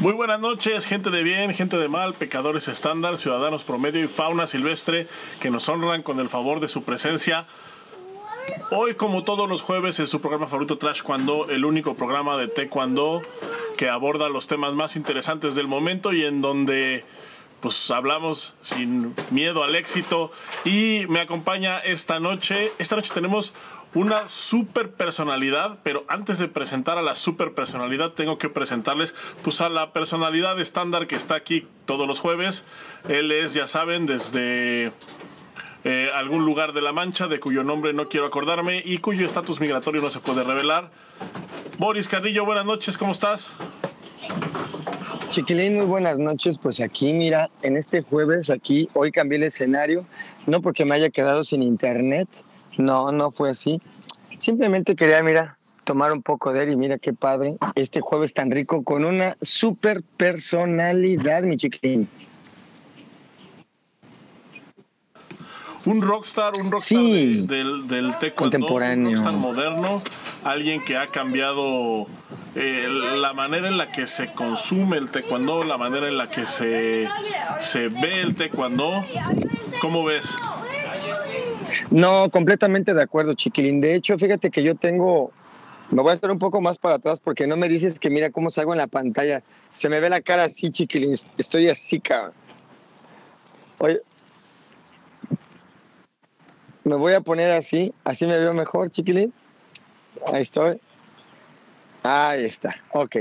Muy buenas noches, gente de bien, gente de mal, pecadores estándar, ciudadanos promedio y fauna silvestre que nos honran con el favor de su presencia. Hoy, como todos los jueves, en su programa favorito Trash Cuando, el único programa de Taekwondo que aborda los temas más interesantes del momento y en donde pues hablamos sin miedo al éxito y me acompaña esta noche. Esta noche tenemos una super personalidad, pero antes de presentar a la super personalidad tengo que presentarles pues a la personalidad estándar que está aquí todos los jueves. Él es, ya saben, desde eh, algún lugar de la Mancha, de cuyo nombre no quiero acordarme y cuyo estatus migratorio no se puede revelar. Boris Carrillo, buenas noches, ¿cómo estás? Chiquilín, muy buenas noches. Pues aquí, mira, en este jueves, aquí, hoy cambié el escenario, no porque me haya quedado sin internet, no, no fue así. Simplemente quería, mira, tomar un poco de él y mira qué padre, este jueves tan rico con una super personalidad, mi chiquilín. Un rockstar, un rockstar Sí. de- del, del taekwondo, Contemporáneo. un rockstar moderno, alguien que ha cambiado eh, la manera en la que se consume el taekwondo, la manera en la que se, se ve el taekwondo. ¿Cómo ves? No, completamente de acuerdo, chiquilín. De hecho, fíjate que yo tengo, me voy a estar un poco más para atrás porque no me dices que mira cómo salgo en la pantalla. Se me ve la cara así, chiquilín. Estoy así, cabrón. Oye, me voy a poner así, así me veo mejor, chiquilín. Ahí estoy. Ahí está, ok.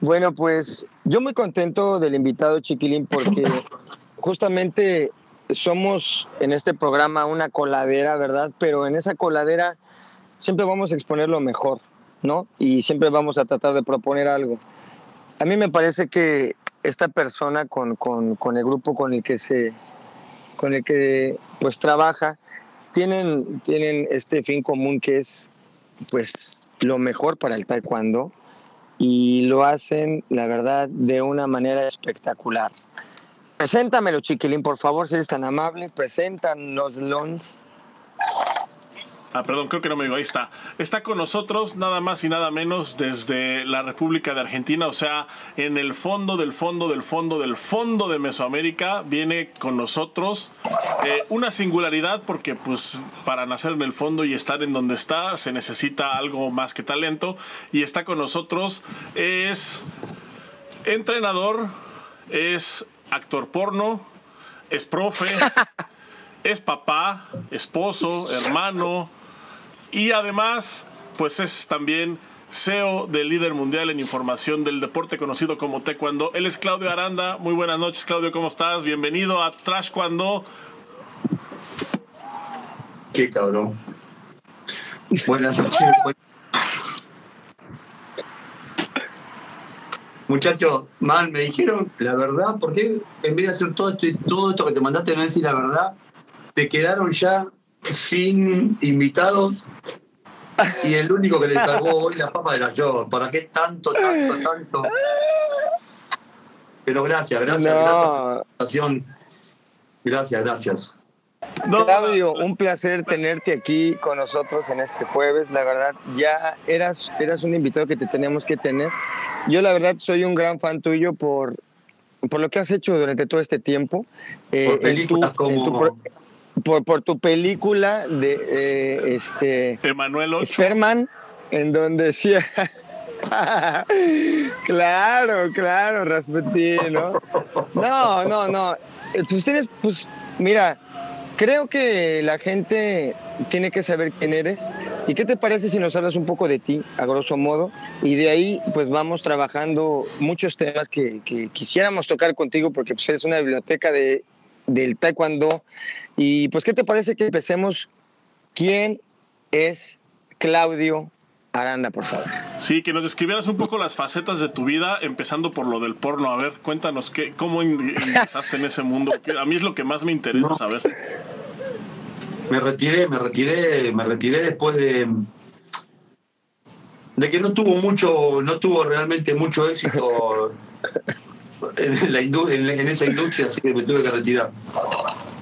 Bueno, pues yo muy contento del invitado, chiquilín, porque justamente somos en este programa una coladera, ¿verdad? Pero en esa coladera siempre vamos a exponer lo mejor, ¿no? Y siempre vamos a tratar de proponer algo. A mí me parece que esta persona con, con- con el grupo con el que se con el que pues trabaja tienen, tienen este fin común que es pues lo mejor para el taekwondo y lo hacen la verdad de una manera espectacular. Preséntamelo, chiquilín, por favor, si eres tan amable. Preséntanos, Lons. Ah, perdón, creo que no me digo, ahí está. Está con nosotros nada más y nada menos desde la República de Argentina, o sea, en el fondo del fondo del fondo del fondo de Mesoamérica viene con nosotros eh, una singularidad porque pues para nacer en el fondo y estar en donde está se necesita algo más que talento y está con nosotros es entrenador, es actor porno, es profe, es papá, esposo, hermano y además pues es también CEO del líder mundial en información del deporte conocido como Taekwondo. Él es Claudio Aranda. Muy buenas noches, Claudio, ¿cómo estás? Bienvenido a Trash Cuando. Qué cabrón. Buenas noches. Muchachos, man, me dijeron la verdad, ¿por qué en vez de hacer todo esto, todo esto que te mandaste no decir la verdad, te quedaron ya sin invitados y el único que le salvó hoy la papa era yo? ¿Para qué tanto, tanto, tanto? Pero gracias, gracias, gracias por la No, invitación. Gracias, gracias. No, Claudio, un placer tenerte aquí con nosotros en este jueves. La verdad, ya eras, eras un invitado que te teníamos que tener. Yo, la verdad, soy un gran fan tuyo por, por lo que has hecho durante todo este tiempo. Eh, Por en tu- películas en tu como... pro- por, por tu película de eh, este, Emanuel. Sperman, en donde decía. claro, claro, Rasputin, ¿no? No, no, no. Ustedes, pues, mira, creo que la gente tiene que saber quién eres. ¿Y qué te parece si nos hablas un poco de ti, a grosso modo? Y de ahí, pues, vamos trabajando muchos temas que, que quisiéramos tocar contigo, porque pues, eres una biblioteca de, del taekwondo. Y, pues, ¿qué te parece que empecemos? ¿Quién es Claudio Aranda, por favor? Sí, que nos describieras un poco las facetas de tu vida, empezando por lo del porno. A ver, cuéntanos qué, cómo ingresaste en ese mundo. A mí es lo que más me interesa No. saber. Me retiré, me retiré, me retiré después de de que no tuvo mucho, no tuvo realmente mucho éxito en, la indu- en, en esa industria, así que me tuve que retirar.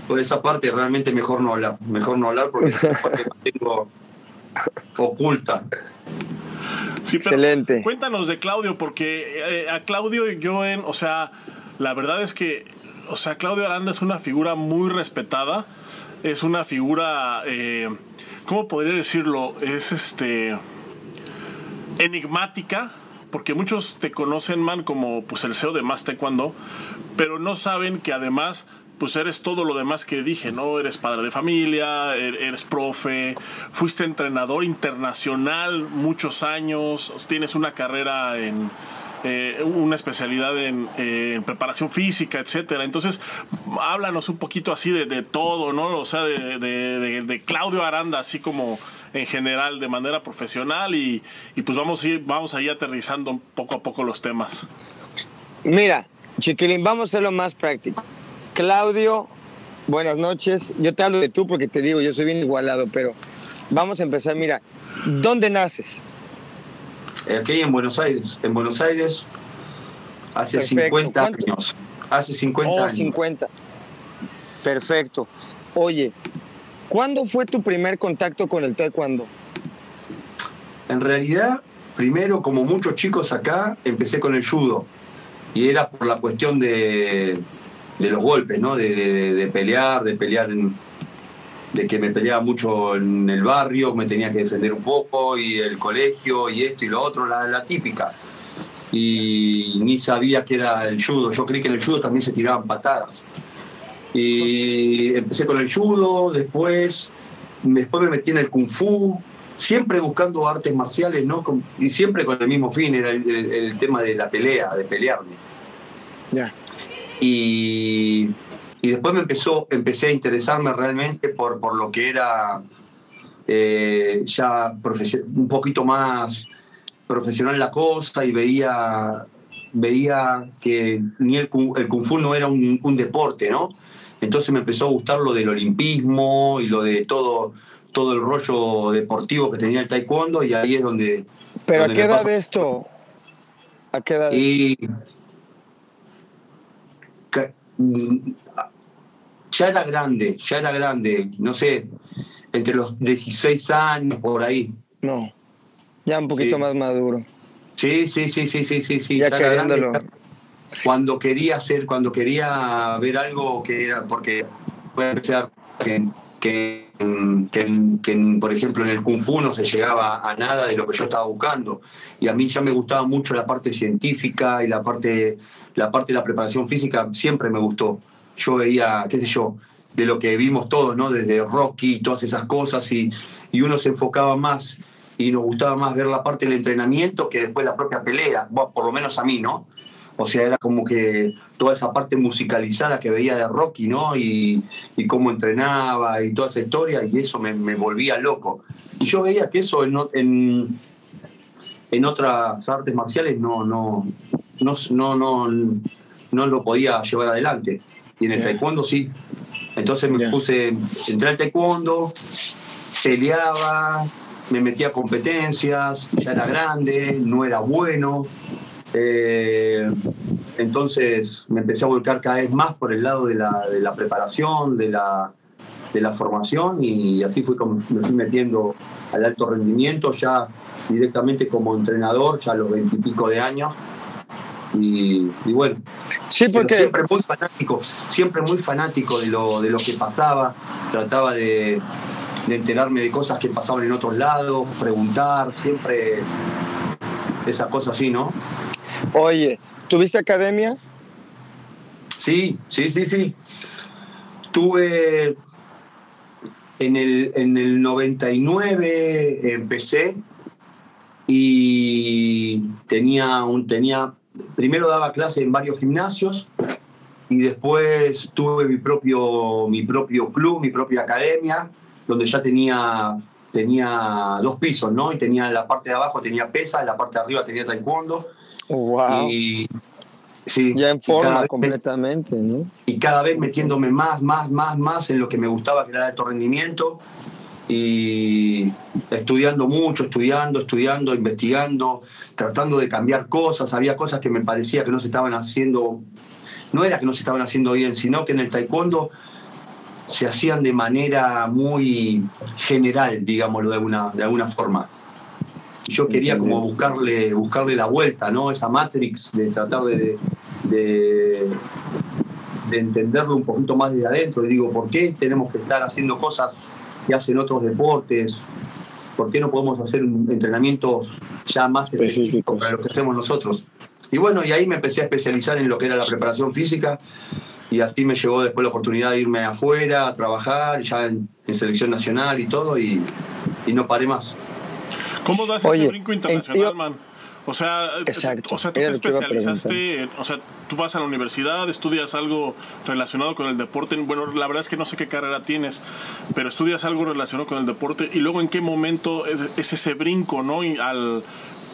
Por esa parte realmente mejor no hablar, mejor no hablar porque esa parte la tengo oculta. Excelente. Cuéntanos de Claudio, porque eh, a Claudio yo en, o sea, la verdad es que, o sea, Claudio Aranda es una figura muy respetada, es una figura, eh, ¿cómo podría decirlo? Es este enigmática, porque muchos te conocen, man, como pues el CEO de Más Taekwondo, pero no saben que además pues eres todo lo demás que dije, ¿no? Eres padre de familia, er-, eres profe, fuiste entrenador internacional muchos años, tienes una carrera en, eh, una especialidad en, eh, en, preparación física, etcétera. Entonces, háblanos un poquito así de, todo, ¿no? O sea, de, Claudio Aranda, así como en general, de manera profesional, y, y pues vamos a ir, vamos a ir aterrizando poco a poco los temas. Mira, Chiquilín, vamos a hacerlo más práctico. Claudio, buenas noches. Yo te hablo de tú porque te digo, yo soy bien igualado, pero vamos a empezar. Mira, ¿dónde naces? Aquí en Buenos Aires. En Buenos Aires hace Perfecto. 50 años. Hace 50 oh, años. 50. Perfecto. Oye, ¿cuándo fue tu primer contacto con el taekwondo? En realidad, primero, como muchos chicos acá, empecé con el judo. Y era por la cuestión de, de los golpes, ¿no? De, pelear, de pelear, de que me peleaba mucho en el barrio, me tenía que defender un poco, y el colegio, y esto y lo otro, la, típica. Y ni sabía que era el judo, yo creí que en el judo también se tiraban patadas. Y empecé con el judo, después, después me metí en el kung fu, siempre buscando artes marciales, ¿no? Y siempre con el mismo fin, era el, tema de la pelea, de pelearme. Ya. Y, después me empezó, empecé a interesarme realmente por, por lo que era eh, ya un poquito más profesional la cosa y veía, veía que ni el, el Kung Fu no era un, deporte, ¿no? Entonces me empezó a gustar lo del olimpismo y lo de todo, todo el rollo deportivo que tenía el taekwondo y ahí es donde... ¿Pero a qué edad de esto? ¿A qué edad? Y ya era grande, ya era grande, no sé, entre los 16 años, por ahí. No, ya un poquito más maduro. Sí, sí, sí, sí, sí, sí, sí. Ya, queriéndolo. Cuando quería hacer, cuando quería ver algo que era, porque puede empezar que, que, que, por ejemplo, en el Kung Fu no se llegaba a nada de lo que yo estaba buscando. Y a mí ya me gustaba mucho la parte científica y la parte la parte de la preparación física siempre me gustó. Yo veía, qué sé yo, de lo que vimos todos, ¿no? Desde Rocky y todas esas cosas, y, y uno se enfocaba más y nos gustaba más ver la parte del entrenamiento que después la propia pelea, por lo menos a mí, ¿no? O sea, era como que toda esa parte musicalizada que veía de Rocky, ¿no? Y, y cómo entrenaba y toda esa historia, y eso me, me volvía loco. Y yo veía que eso en, en, en otras artes marciales no, no, no, no, no, no lo podía llevar adelante. Y en el taekwondo sí. Entonces me puse, entré al taekwondo, peleaba, me metía a competencias, ya era grande, no era bueno. Eh, entonces me empecé a volcar cada vez más por el lado de la, de la preparación, de la, de la formación y así fui como me fui metiendo al alto rendimiento ya directamente como entrenador, ya a los veintipico de años. Y, bueno, sí, porque... siempre muy fanático, siempre muy fanático de lo, de lo que pasaba, trataba de, enterarme de cosas que pasaban en otros lados, preguntar, siempre esa cosa así, ¿no? Oye, ¿tuviste academia? Sí, sí, sí, sí. Tuve en el, en el 99 empecé y tenía un tenía primero daba clase en varios gimnasios y después tuve mi propio, mi propio club, mi propia academia, donde ya tenía, tenía dos pisos, ¿no? Y tenía la parte de abajo tenía pesa, la parte de arriba tenía taekwondo. wow. Y, sí, ya en forma completamente, ¿no? Y cada vez metiéndome más, más, más, más en lo que me gustaba, que era el alto rendimiento y estudiando mucho, estudiando, estudiando, investigando, tratando de cambiar cosas. Había cosas que me parecía que no se estaban haciendo, no era que no se estaban haciendo bien, sino que en el taekwondo se hacían de manera muy general, digámoslo de alguna, de alguna forma. yo quería como buscarle, buscarle la vuelta, ¿no? Esa Matrix de tratar de, de, de entenderlo un poquito más desde adentro. Y digo, ¿por qué tenemos que estar haciendo cosas que hacen otros deportes? ¿Por qué no podemos hacer entrenamientos ya más específicos para lo que hacemos nosotros? Y bueno, y ahí me empecé a especializar en lo que era la preparación física y así me llegó después la oportunidad de irme afuera a trabajar, ya en, selección nacional y todo, y, y, no paré más. ¿Cómo das ese brinco internacional, man? O sea, o sea, tú te especializaste, o sea, tú vas a la universidad, estudias algo relacionado con el deporte. Bueno, la verdad es que no sé qué carrera tienes, pero estudias algo relacionado con el deporte y luego en qué momento es, es ese brinco, ¿no? Y al,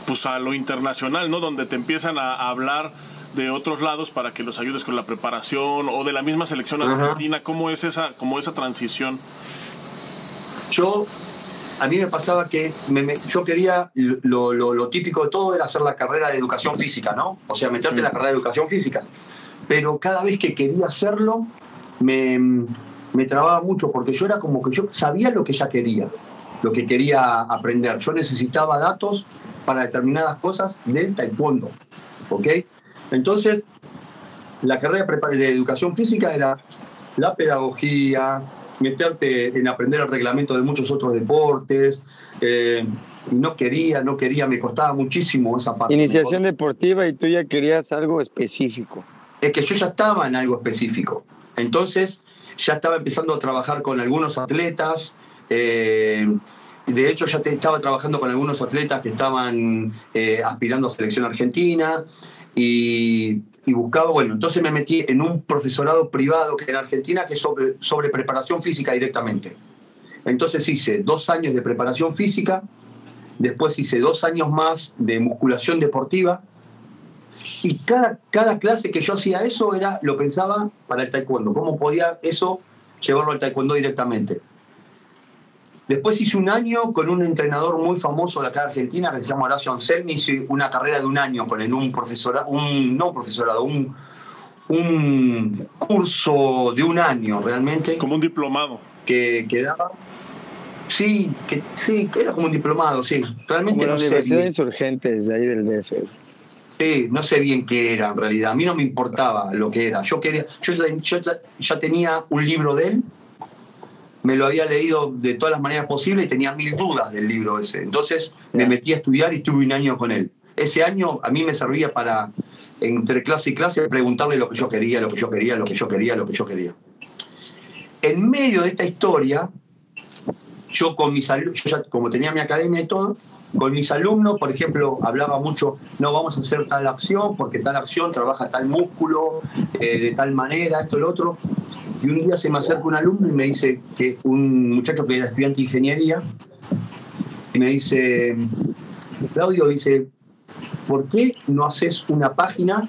pues a lo internacional, ¿no? Donde te empiezan a, hablar de otros lados para que los ayudes con la preparación o de la misma selección argentina. ¿Cómo es esa, cómo esa transición? Yo, a mí me pasaba que yo quería, lo, lo, típico de todo era hacer la carrera de educación física, ¿no? O sea, meterte en la mm. carrera de educación física. Pero cada vez que quería hacerlo, me, me trababa mucho porque yo era como que yo sabía lo que ya quería, lo que quería aprender. Yo necesitaba datos para determinadas cosas del taekwondo. ¿Ok? Entonces, la carrera de educación física era la pedagogía, meterte en aprender el reglamento de muchos otros deportes. Eh, no quería, no quería, me costaba muchísimo esa parte. Iniciación deportiva y tú ya querías algo específico. Es que yo ya estaba en algo específico. Entonces, ya estaba empezando a trabajar con algunos atletas. Eh, de hecho, ya te, estaba trabajando con algunos atletas que estaban eh, aspirando a selección argentina y, buscaba, bueno, entonces me metí en un profesorado privado que en Argentina que es sobre, sobre preparación física directamente. Entonces hice dos años de preparación física, después hice dos años más de musculación deportiva y cada, cada clase que yo hacía eso era, lo pensaba para el taekwondo, cómo podía eso llevarlo al taekwondo directamente. Después hice un año con un entrenador muy famoso de acá de Argentina que se llama Horacio Anselmi. Hice una carrera de un año con él, un profesorado, un, no profesorado, un, un curso de un año realmente. Como un diplomado. Que, quedaba Sí, que, sí, que era como un diplomado, sí. Realmente como no la Universidad Insurgentes de ahí del DF. Sí, no sé bien qué era en realidad. A mí no me importaba lo que era. Yo quería, yo ya tenía un libro de él me lo había leído de todas las maneras posibles y tenía mil dudas del libro ese. Entonces me metí a estudiar y estuve un año con él. Ese año a mí me servía para, entre clase y clase, preguntarle lo que yo quería, lo que yo quería, lo que yo quería, lo que yo quería. En medio de esta historia, yo con mis alumnos, como tenía mi academia y todo, con mis alumnos, por ejemplo, hablaba mucho, no vamos a hacer tal acción porque tal acción trabaja tal músculo, eh, de tal manera, esto, lo otro. Y un día se me acerca un alumno y me dice que un muchacho que era estudiante de ingeniería, y me dice, Claudio, dice, ¿por qué no haces una página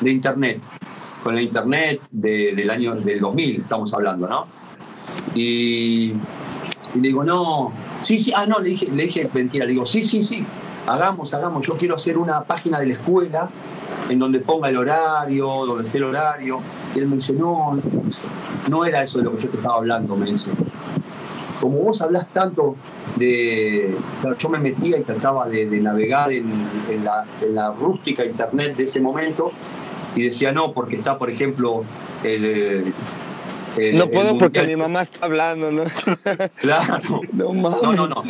de internet? Con el internet del año del 2000 estamos hablando, ¿no? Y, y, le digo, no, sí, sí, ah, no, le dije, le dije mentira, le digo, sí, sí, sí, hagamos, hagamos, yo quiero hacer una página de la escuela en donde ponga el horario, donde esté el horario. Y él me dice, no, no era eso de lo que yo te estaba hablando, me dice. Como vos hablas tanto de... yo me metía y trataba de, navegar en, la, rústica internet de ese momento y decía, no, porque está, por ejemplo, el... no puedo porque mi mamá está hablando, ¿no? claro. No, no, no, no.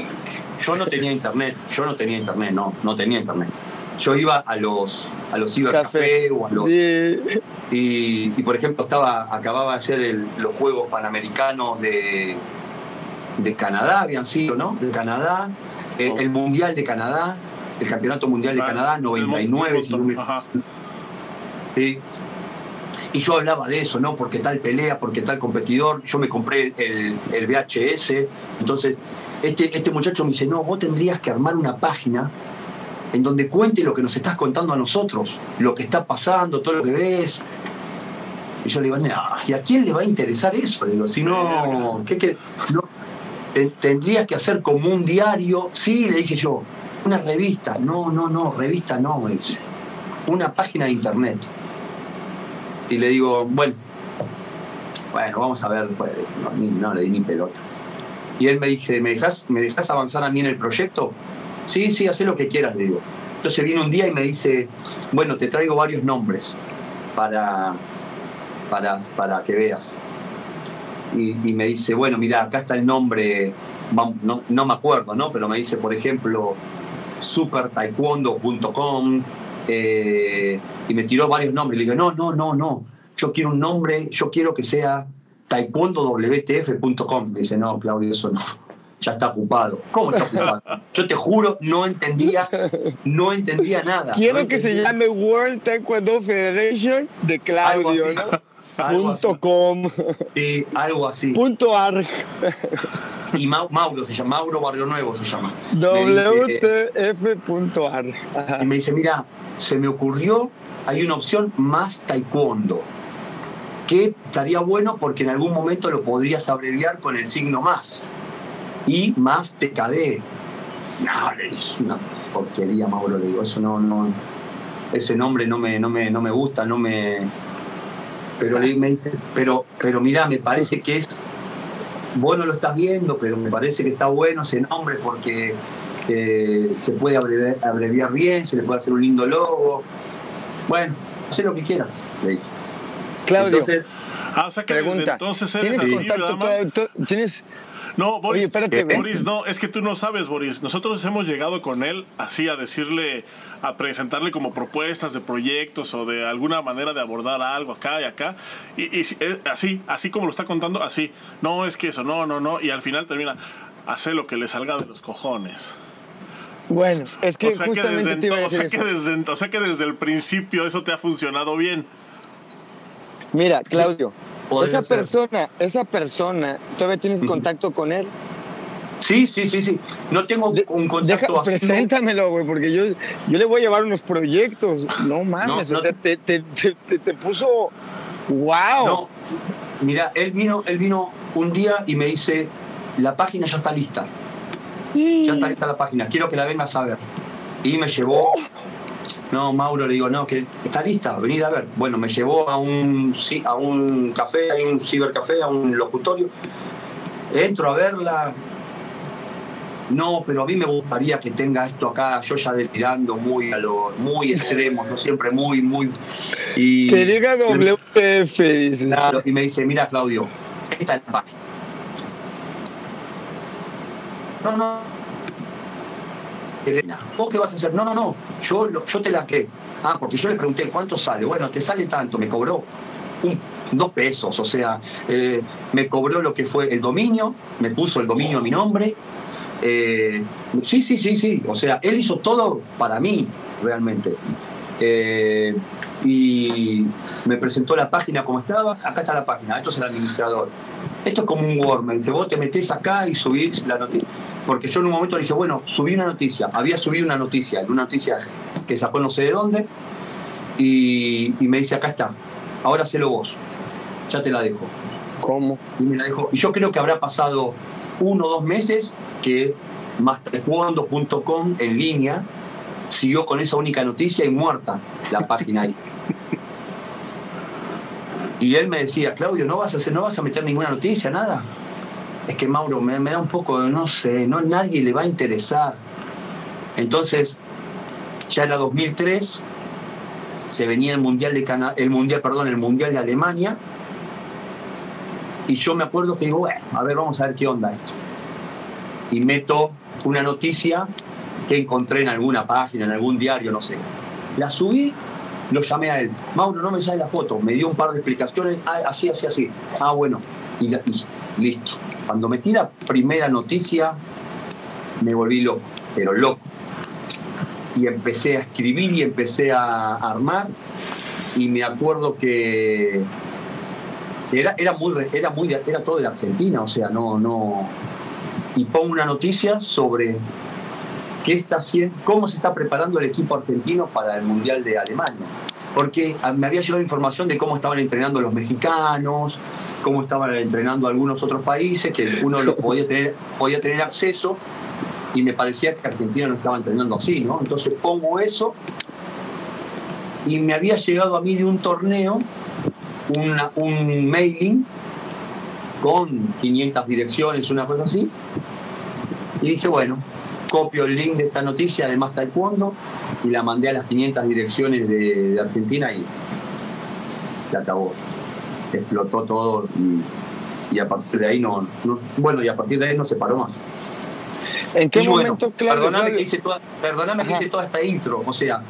Yo no tenía internet, yo no tenía internet, no, no tenía internet yo iba a los a los cibercafé o a los y, por ejemplo estaba acababa de hacer los juegos panamericanos de de Canadá habían sido no de Canadá eh, oh. el mundial de Canadá el campeonato mundial de Canadá 99 sí. Y yo hablaba de eso no porque tal pelea porque tal competidor yo me compré el, el VHS entonces este, este muchacho me dice no vos tendrías que armar una página en donde cuente lo que nos estás contando a nosotros, lo que está pasando, todo lo que ves. Y yo le digo, ¿y a quién le va a interesar eso? digo, si no, ¿qué, no tendrías que hacer como un diario. Sí, le dije yo, una revista. No, no, no, revista no, me dice. Una página de internet. Y le digo, bueno, bueno, vamos a ver, pues, no, le di ni pelota. Y él me dice, ¿me dejas, ¿me dejas avanzar a mí en el proyecto? Sí, sí, haz lo que quieras, le digo. Entonces viene un día y me dice, bueno, te traigo varios nombres para, para, para que veas. Y, me dice, bueno, mira, acá está el nombre, no, no me acuerdo, ¿no? Pero me dice, por ejemplo, supertaekwondo.com eh, y me tiró varios nombres. Le digo, no, no, no, no, yo quiero un nombre, yo quiero que sea taekwondowtf.com. Dice, no, Claudio, eso no, ya está ocupado. ¿Cómo está ocupado? Yo te juro, no entendía, no entendía nada. Quiero que se llame World Taekwondo Federation de Claudio, ¿no? Punto com. Sí, algo así. Punto arg. Y Mauro se llama, Mauro Barrio Nuevo se llama. WTF.arg. Y me dice, mira, se me ocurrió, hay una opción más taekwondo que estaría bueno porque en algún momento lo podrías abreviar con el signo más. Y más TKD. No, es una porquería, Mauro, le digo, eso no, no, ese nombre no me, no me, no me gusta, no me. Pero me dice, pero, pero mira, me parece que es. Vos no lo estás viendo, pero me parece que está bueno ese nombre porque eh, se puede abreviar, bien, se le puede hacer un lindo logo. Bueno, sé lo que quieras, le dije. Claudio. ah, o sea que pregunta, entonces ¿tienes contacto? ¿Tienes, no, Boris, Boris, no, es que tú no sabes, Boris. Nosotros hemos llegado con él así a decirle, a presentarle como propuestas de proyectos o de alguna manera de abordar algo acá y acá. Y, eh, así, así como lo está contando, así. No, es que eso, no, no, no. Y al final termina, hace lo que le salga de los cojones. Bueno, es que justamente o sea que desde, o sea que desde el principio eso te ha funcionado bien. Mira, Claudio, esa persona, esa persona, ¿todavía tienes contacto con él? Sí, sí, sí, sí. No tengo un contacto deja, Preséntamelo, güey, porque yo, yo le voy a llevar unos proyectos. No mames, o sea, te, te, te, puso. ¡Wow! No, mira, él vino, él vino un día y me dice: La página ya está lista. Ya está lista la página, quiero que la vengas a ver. Y me llevó oh. No, Mauro le digo, no, que está lista, venid a ver. Bueno, me llevó a un, a un café, a un cibercafé, a un locutorio. Entro a verla. No, pero a mí me gustaría que tenga esto acá, yo ya delirando muy a lo, muy extremo, no siempre muy, muy. Y, que diga WPF, dice. Claro, y me dice, mira Claudio, esta es la página. No, no, ¿vos qué vas a hacer? No, no, no, yo, yo te la que. Ah, porque yo le pregunté cuánto sale. Bueno, te sale tanto, me cobró dos pesos, o sea, eh, me cobró lo que fue el dominio, me puso el dominio a mi nombre. Eh, sí, sí, sí, sí, o sea, él hizo todo para mí, realmente. Eh, y me presentó la página como estaba, acá está la página, esto es el administrador. Esto es como un Word, me dice, vos te metés acá y subís la noticia porque yo en un momento le dije, bueno, subí una noticia, había subido una noticia, una noticia que sacó no sé de dónde, y, me dice, acá está, ahora hacelo vos, ya te la dejo. ¿Cómo? Y me la dejó. Y yo creo que habrá pasado uno o dos meses que mastercuando.com en línea siguió con esa única noticia y muerta la página ahí. Y él me decía, Claudio, no vas a hacer, no vas a meter ninguna noticia, nada es que Mauro me, da un poco, no sé, no nadie le va a interesar. Entonces, ya era 2003, se venía el mundial de Cana el mundial, perdón, el mundial de Alemania, y yo me acuerdo que digo, a ver, vamos a ver qué onda esto. Y meto una noticia que encontré en alguna página, en algún diario, no sé. La subí, lo llamé a él. Mauro, no me sale la foto. Me dio un par de explicaciones. Ah, así, así, así. Ah, bueno. Y listo. Cuando metí la primera noticia, me volví loco, pero loco. Y empecé a escribir y empecé a armar. Y me acuerdo que era, era, muy, era, muy, era todo de Argentina, o sea, no, no. Y pongo una noticia sobre qué está haciendo, cómo se está preparando el equipo argentino para el Mundial de Alemania. Porque me había llegado información de cómo estaban entrenando los mexicanos, cómo estaban entrenando algunos otros países, que uno lo podía tener, podía tener acceso, y me parecía que Argentina no estaba entrenando así, ¿no? Entonces pongo eso, y me había llegado a mí de un torneo un mailing con 500 direcciones, una cosa así, y dije, bueno, copio el link de esta noticia, además taekwondo, y la mandé a las 500 direcciones de, Argentina y se acabó. Explotó todo y, a partir de ahí no, bueno, y a partir de ahí no se paró más. ¿En qué momento, Perdóname, que hice, toda, perdóname que hice toda esta intro, o sea,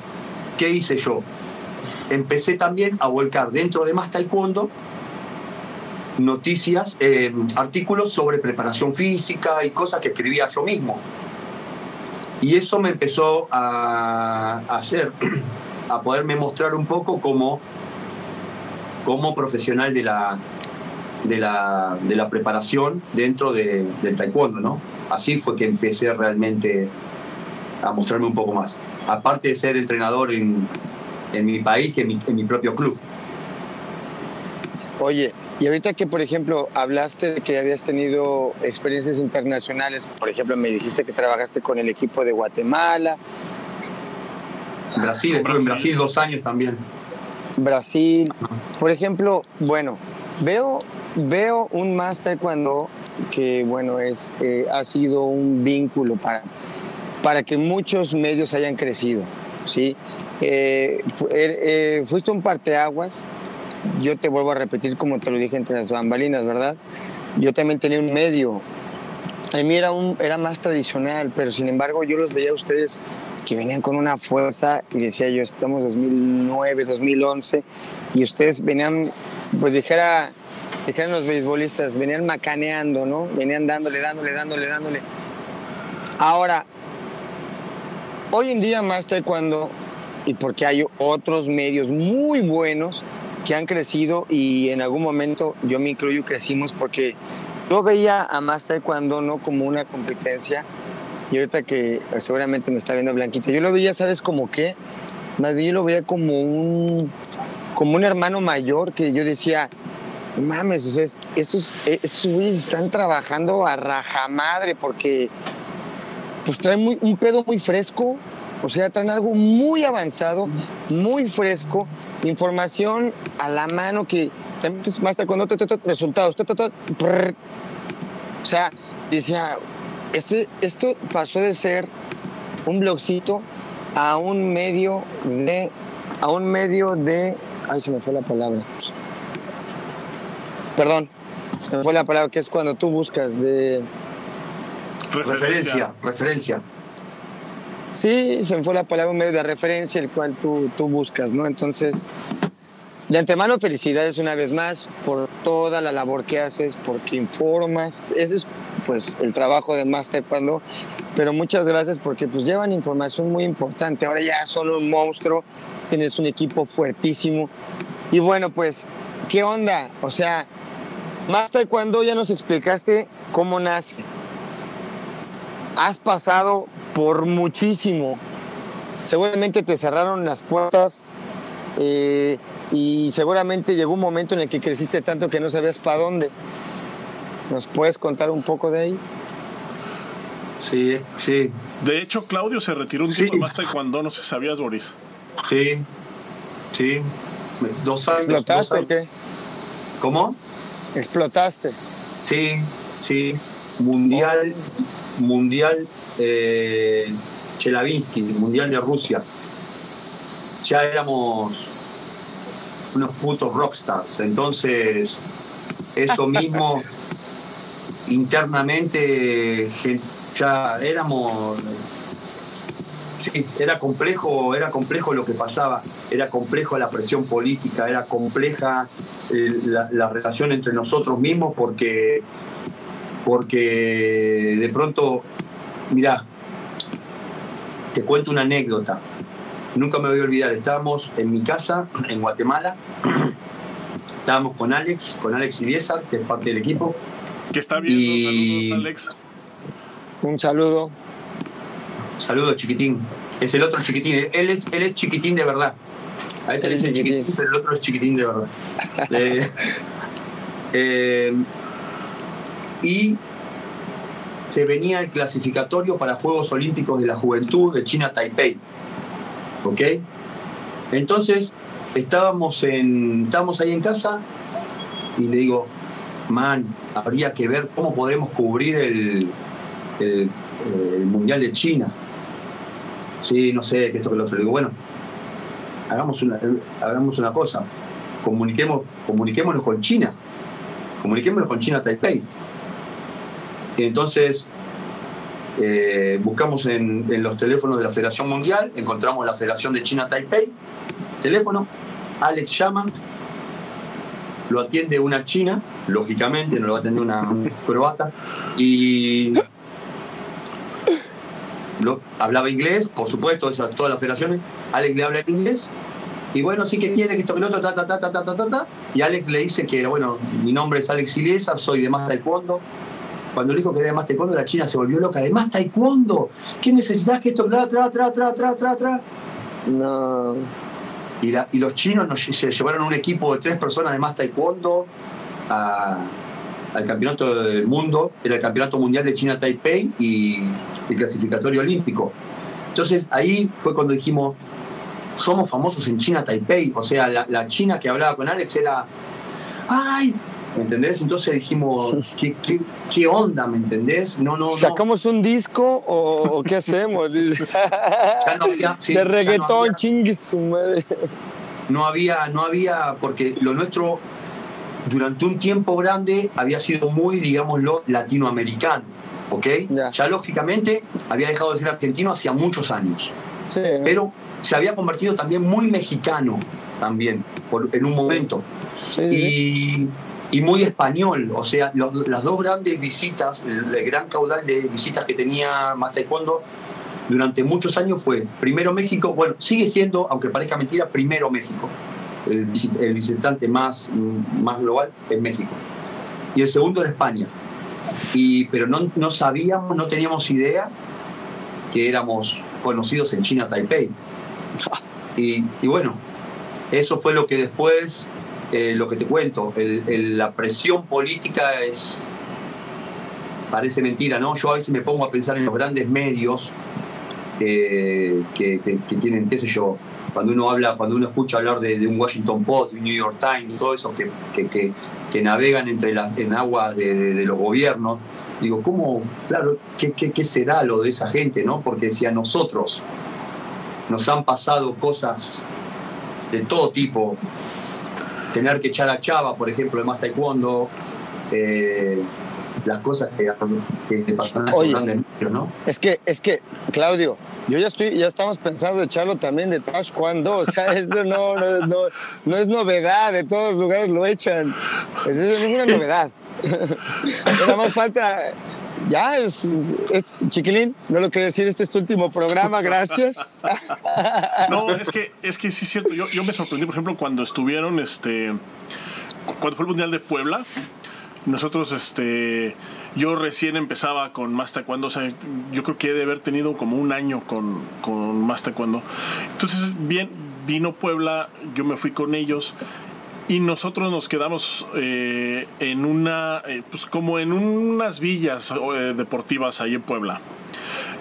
¿qué hice yo? Empecé también a volcar dentro de más taekwondo noticias, eh, artículos sobre preparación física y cosas que escribía yo mismo. Y eso me empezó a, hacer, a poderme mostrar un poco como, como profesional de la, de la, de la preparación dentro de, del taekwondo, ¿no? Así fue que empecé realmente a mostrarme un poco más. Aparte de ser entrenador en, en mi país y en mi, en mi propio club. Oye, y ahorita que, por ejemplo, hablaste de que habías tenido experiencias internacionales, por ejemplo, me dijiste que trabajaste con el equipo de Guatemala. Brasil, estuve en Brasil dos años también. Brasil. Por ejemplo, bueno, veo, veo un máster cuando que, bueno, es, eh, ha sido un vínculo para, para que muchos medios hayan crecido, ¿sí? Eh, eh, fuiste un parteaguas yo te vuelvo a repetir como te lo dije entre las bambalinas, ¿verdad? Yo también tenía un medio. A mí era, un, era más tradicional, pero sin embargo yo los veía a ustedes que venían con una fuerza y decía yo, estamos 2009, 2011, y ustedes venían, pues dijera, dijeran los beisbolistas, venían macaneando, ¿no? Venían dándole, dándole, dándole, dándole. Ahora, hoy en día más cuando, y porque hay otros medios muy buenos, que han crecido y en algún momento yo me incluyo crecimos porque yo veía a más taekwondo no como una competencia y ahorita que seguramente me está viendo Blanquita, yo lo veía, ¿sabes como qué? Más bien yo lo veía como un, como un hermano mayor que yo decía, mames, o sea, estos, estos güeyes están trabajando a rajamadre porque pues traen muy, un pedo muy fresco, o sea, traen algo muy avanzado, muy fresco, información a la mano que más cuando te, resultados. o sea, decía, este, esto pasó de ser un blogcito a un medio de, a un medio de, ay, se me fue la palabra. Perdón, se me fue la palabra que es cuando tú buscas de... Referencia, referencia. Sí, se me fue la palabra un medio de referencia el cual tú, tú buscas, ¿no? Entonces, de antemano, felicidades una vez más por toda la labor que haces, porque informas. Ese es pues el trabajo de Master cuando, pero muchas gracias porque pues llevan información muy importante. Ahora ya son un monstruo, tienes un equipo fuertísimo. Y bueno, pues, ¿qué onda? O sea, Master cuando ya nos explicaste cómo nace. Has pasado por muchísimo. Seguramente te cerraron las puertas eh, y seguramente llegó un momento en el que creciste tanto que no sabías para dónde. ¿Nos puedes contar un poco de ahí? Sí, sí. De hecho, Claudio se retiró un tiempo más cuando no se sabías, Boris. Sí, sí. Dos años. ¿Explotaste o qué? ¿Cómo? ¿Explotaste? Sí, sí. Mundial, mundial eh, Chelavinsky, Mundial de Rusia. Ya éramos unos putos rockstars. Entonces, eso mismo, internamente, ya éramos. Sí, era complejo, era complejo lo que pasaba, era complejo la presión política, era compleja eh, la, la relación entre nosotros mismos porque porque de pronto, mirá, te cuento una anécdota. Nunca me voy a olvidar, estábamos en mi casa en Guatemala, estábamos con Alex, con Alex Ibieza, que es parte del equipo. Que está bien, saludos Alex. Un saludo. Saludos, chiquitín. Es el otro chiquitín, él es, él es chiquitín de verdad. A este le dicen chiquitín, pero el otro es chiquitín de verdad. eh, eh, y se venía el clasificatorio para Juegos Olímpicos de la Juventud de China Taipei. ¿Ok? Entonces, estábamos, en, estábamos ahí en casa y le digo, man, habría que ver cómo podemos cubrir el, el Mundial de China. Sí, no sé, que esto que lo otro. Le digo, bueno, hagamos una, hagamos una cosa, comuniquemos, comuniquémonos con China, comuniquémonos con China Taipei. Y entonces eh, buscamos en, los teléfonos de la Federación Mundial, encontramos la Federación de China Taipei, teléfono, Alex llama, lo atiende una china, lógicamente, no lo va a atender una croata, y hablaba inglés, por supuesto, esas, todas las federaciones, Alex le habla en inglés, y bueno, sí que quiere que esto que lo otro, ta, ta, ta, ta, ta, y Alex le dice que, bueno, mi nombre es Alex Iliesa, soy de más taekwondo, cuando le dijo que era de más taekwondo, la china se volvió loca, de más taekwondo, ¿qué necesitas que esto, tra, tra, tra, tra, tra, tra, tra? No. Y, la, y, los chinos nos, se llevaron un equipo de tres personas de más taekwondo a, al campeonato del mundo, era el campeonato mundial de China Taipei y el clasificatorio olímpico. Entonces ahí fue cuando dijimos, somos famosos en China Taipei, o sea, la, la china que hablaba con Alex era, ay, ¿me entendés? Entonces dijimos, ¿qué, qué, qué onda, ¿me entendés? No, no, ¿Sacamos no. un disco o, qué hacemos? ya no había, sí, de reggaetón, no chingue su madre. No había, no había, porque lo nuestro durante un tiempo grande había sido muy, digámoslo, latinoamericano, ¿ok? Ya. ya lógicamente había dejado de ser argentino hacía muchos años. Sí. Pero se había convertido también muy mexicano, también, por, en un momento. Sí. Y y muy español, o sea, los, las dos grandes visitas, el, gran caudal de visitas que tenía más taekwondo durante muchos años fue primero México, bueno, sigue siendo, aunque parezca mentira, primero México. El, visitante más, más global es México. Y el segundo era España. Y, pero no, no sabíamos, no teníamos idea que éramos conocidos en China Taipei. Y, y bueno, eso fue lo que después eh, lo que te cuento, el, la presión política es. parece mentira, ¿no? Yo a veces me pongo a pensar en los grandes medios eh, que, que, tienen, qué sé yo, cuando uno habla, cuando uno escucha hablar de, un Washington Post, de un New York Times, todo eso que, que, que navegan entre las, en aguas de, los gobiernos, digo, ¿cómo, claro, ¿qué, qué, qué será lo de esa gente, no? Porque si a nosotros nos han pasado cosas de todo tipo, tener que echar a Chava, por ejemplo, de más taekwondo, eh, las cosas que, que te pasan Oye, grandes, ¿no? Es que, es que, Claudio, yo ya estoy, ya estamos pensando echarlo también de taekwondo, o sea, eso no, no, no, no es novedad, de todos los lugares lo echan, eso no es una novedad. Nada más falta ya, es, chiquilín, no lo quería decir, este es tu último programa, gracias. No, es que, es que sí es cierto, yo, yo me sorprendí, por ejemplo, cuando estuvieron, este, cuando fue el Mundial de Puebla, nosotros, este, yo recién empezaba con más taekwondo, o sea, yo creo que he de haber tenido como un año con, con más taekwondo. Entonces, bien, vino Puebla, yo me fui con ellos y nosotros nos quedamos eh, en una, eh, pues como en unas villas eh, deportivas ahí en Puebla.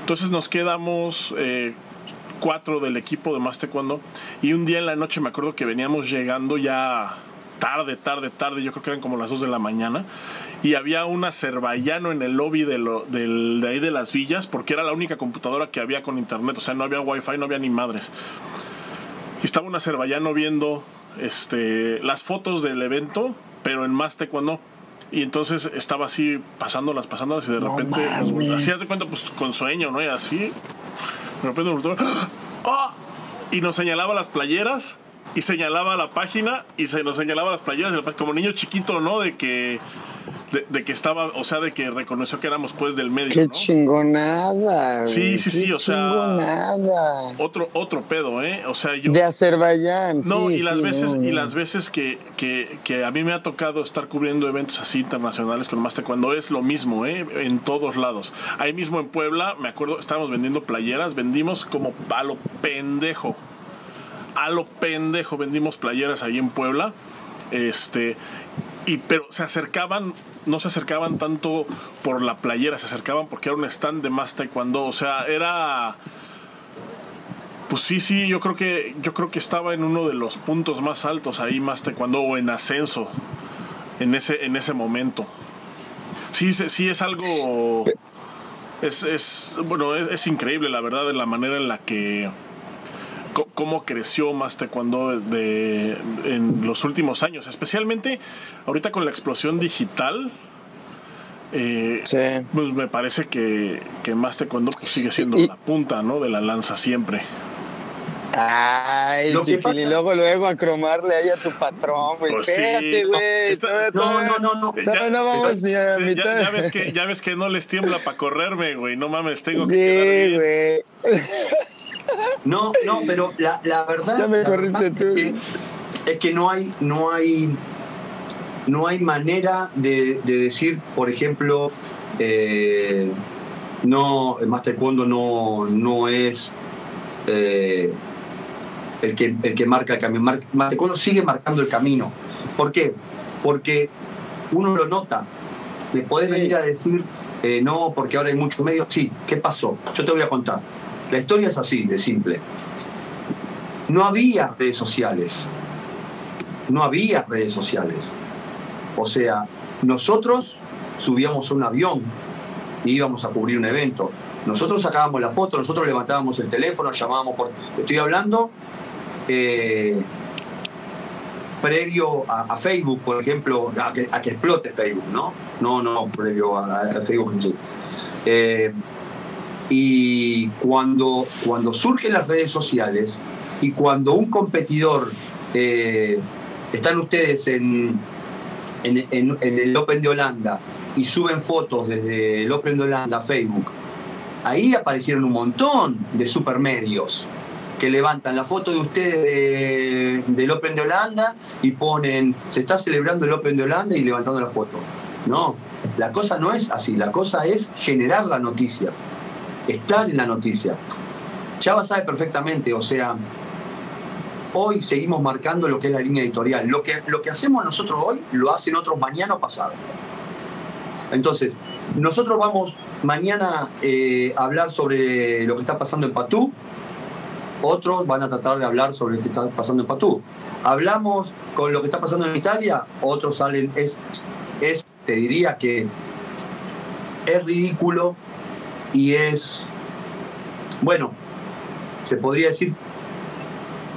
Entonces nos quedamos cuatro del equipo de más taekwondo y un día en la noche me acuerdo que veníamos llegando ya tarde, tarde, tarde, yo creo que eran como las 2 de la mañana y había un azerbaiyano en el lobby de, lo, del, de ahí de las villas porque era la única computadora que había con internet, o sea, no había wifi, no había ni madres. Y estaba un azerbaiyano viendo este, las fotos del evento, pero en más taekwondo. Y entonces estaba así pasándolas, pasándolas y de repente, pues, así de cuenta, pues con sueño, ¿no? Y así, de repente nos ¡Oh! Y nos señalaba las playeras y señalaba la página y se nos señalaba las playeras como niño chiquito, ¿no? De que de, de, que estaba, o sea, de que reconoció que éramos pues del medio. Qué ¿no? chingonada. Sí, sí, Qué sí, o sea. Chingonada. Otro, otro pedo, ¿eh? O sea, yo. De Azerbaiyán. No, sí, y las sí, veces, no, y las veces que, que, que, a mí me ha tocado estar cubriendo eventos así internacionales con más cuando es lo mismo, ¿eh? En todos lados. Ahí mismo en Puebla, me acuerdo, estábamos vendiendo playeras, vendimos como a lo pendejo. A lo pendejo vendimos playeras ahí en Puebla. Este, y pero se acercaban, no se acercaban tanto por la playera, se acercaban porque era un stand de más taekwondo, o sea, era pues sí, sí, yo creo que yo creo que estaba en uno de los puntos más altos ahí más taekwondo o en ascenso en ese en ese momento. Sí, sí es algo Es, es bueno, es, es increíble la verdad de la manera en la que cómo creció más taekwondo de, en los últimos años, especialmente ahorita con la explosión digital. eh, Sí. pues me parece que, que más taekwondo pues, sigue siendo Y- la punta, ¿no? De la lanza siempre. Ay, pasa- luego, luego a cromarle ahí a tu patrón, güey. Pues. Espérate, güey. No, no, no, no. todavía no vamos ni a ya- mitad. ya ves que, ya ves que no les tiembla para correrme, güey. No mames, tengo que Sí, güey. No, pero la, la verdad, Ya me la corriste verdad tú. Es, que, es que no hay, no hay, no hay manera de, de decir, por ejemplo, eh, no, el Master Taekwondo no, no es eh, el que el que marca el camino. Mar- Master Taekwondo sigue marcando el camino. ¿Por qué? Porque uno lo nota. Me podés Sí. venir a decir, eh, no, porque ahora hay muchos medios. Sí, ¿qué pasó? Yo te voy a contar. La historia es así, de simple. No había redes sociales. No había redes sociales. O sea, nosotros subíamos a un avión y íbamos a cubrir un evento. Nosotros sacábamos la foto, nosotros levantábamos el teléfono, llamábamos por... Estoy hablando eh, previo a, Facebook, por ejemplo, a que, a que explote Facebook, ¿no? No, no, previo a, a Facebook en sí. Eh, y cuando, cuando surgen las redes sociales y cuando un competidor, eh, están ustedes en, en, el Open de Holanda y suben fotos desde el Open de Holanda a Facebook, ahí aparecieron un montón de supermedios que levantan la foto de ustedes de- del Open de Holanda y ponen, se está celebrando el Open de Holanda y levantando la foto. No, la cosa no es así, la cosa es generar la noticia, estar en la noticia. Chava sabe perfectamente, o sea, hoy seguimos marcando lo que es la línea editorial. Lo que, lo que hacemos nosotros hoy lo hacen otros mañana o pasado. Entonces, nosotros vamos mañana eh, a hablar sobre lo que está pasando en Patú, otros van a tratar de hablar sobre lo que está pasando en Patú. Hablamos con lo que está pasando en Italia, otros salen, es, es te diría que es ridículo y es, bueno, se podría decir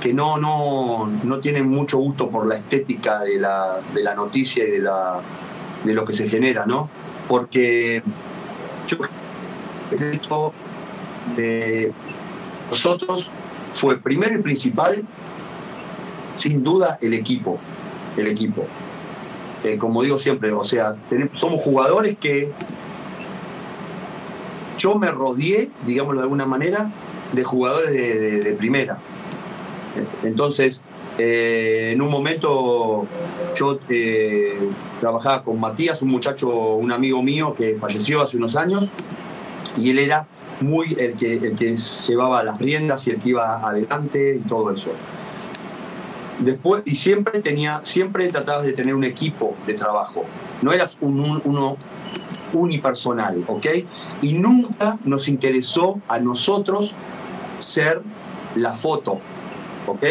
que no, no, no tienen mucho gusto por la estética de la, de la noticia y de, la, de lo que se genera, ¿no? Porque yo creo de nosotros fue primero y principal, sin duda, el equipo. El equipo. Eh, como digo siempre, o sea, somos jugadores que yo me rodeé, digámoslo de alguna manera, de jugadores de primera. Entonces, eh, en un momento yo eh, trabajaba con Matías, un muchacho, un amigo mío que falleció hace unos años, y él era muy el que, el que llevaba las riendas y el que iba adelante y todo eso. Después, y siempre tenía, siempre tratabas de tener un equipo de trabajo. No eras un, un- uno unipersonal, ¿ok? Y nunca nos interesó a nosotros ser la foto, ¿ok?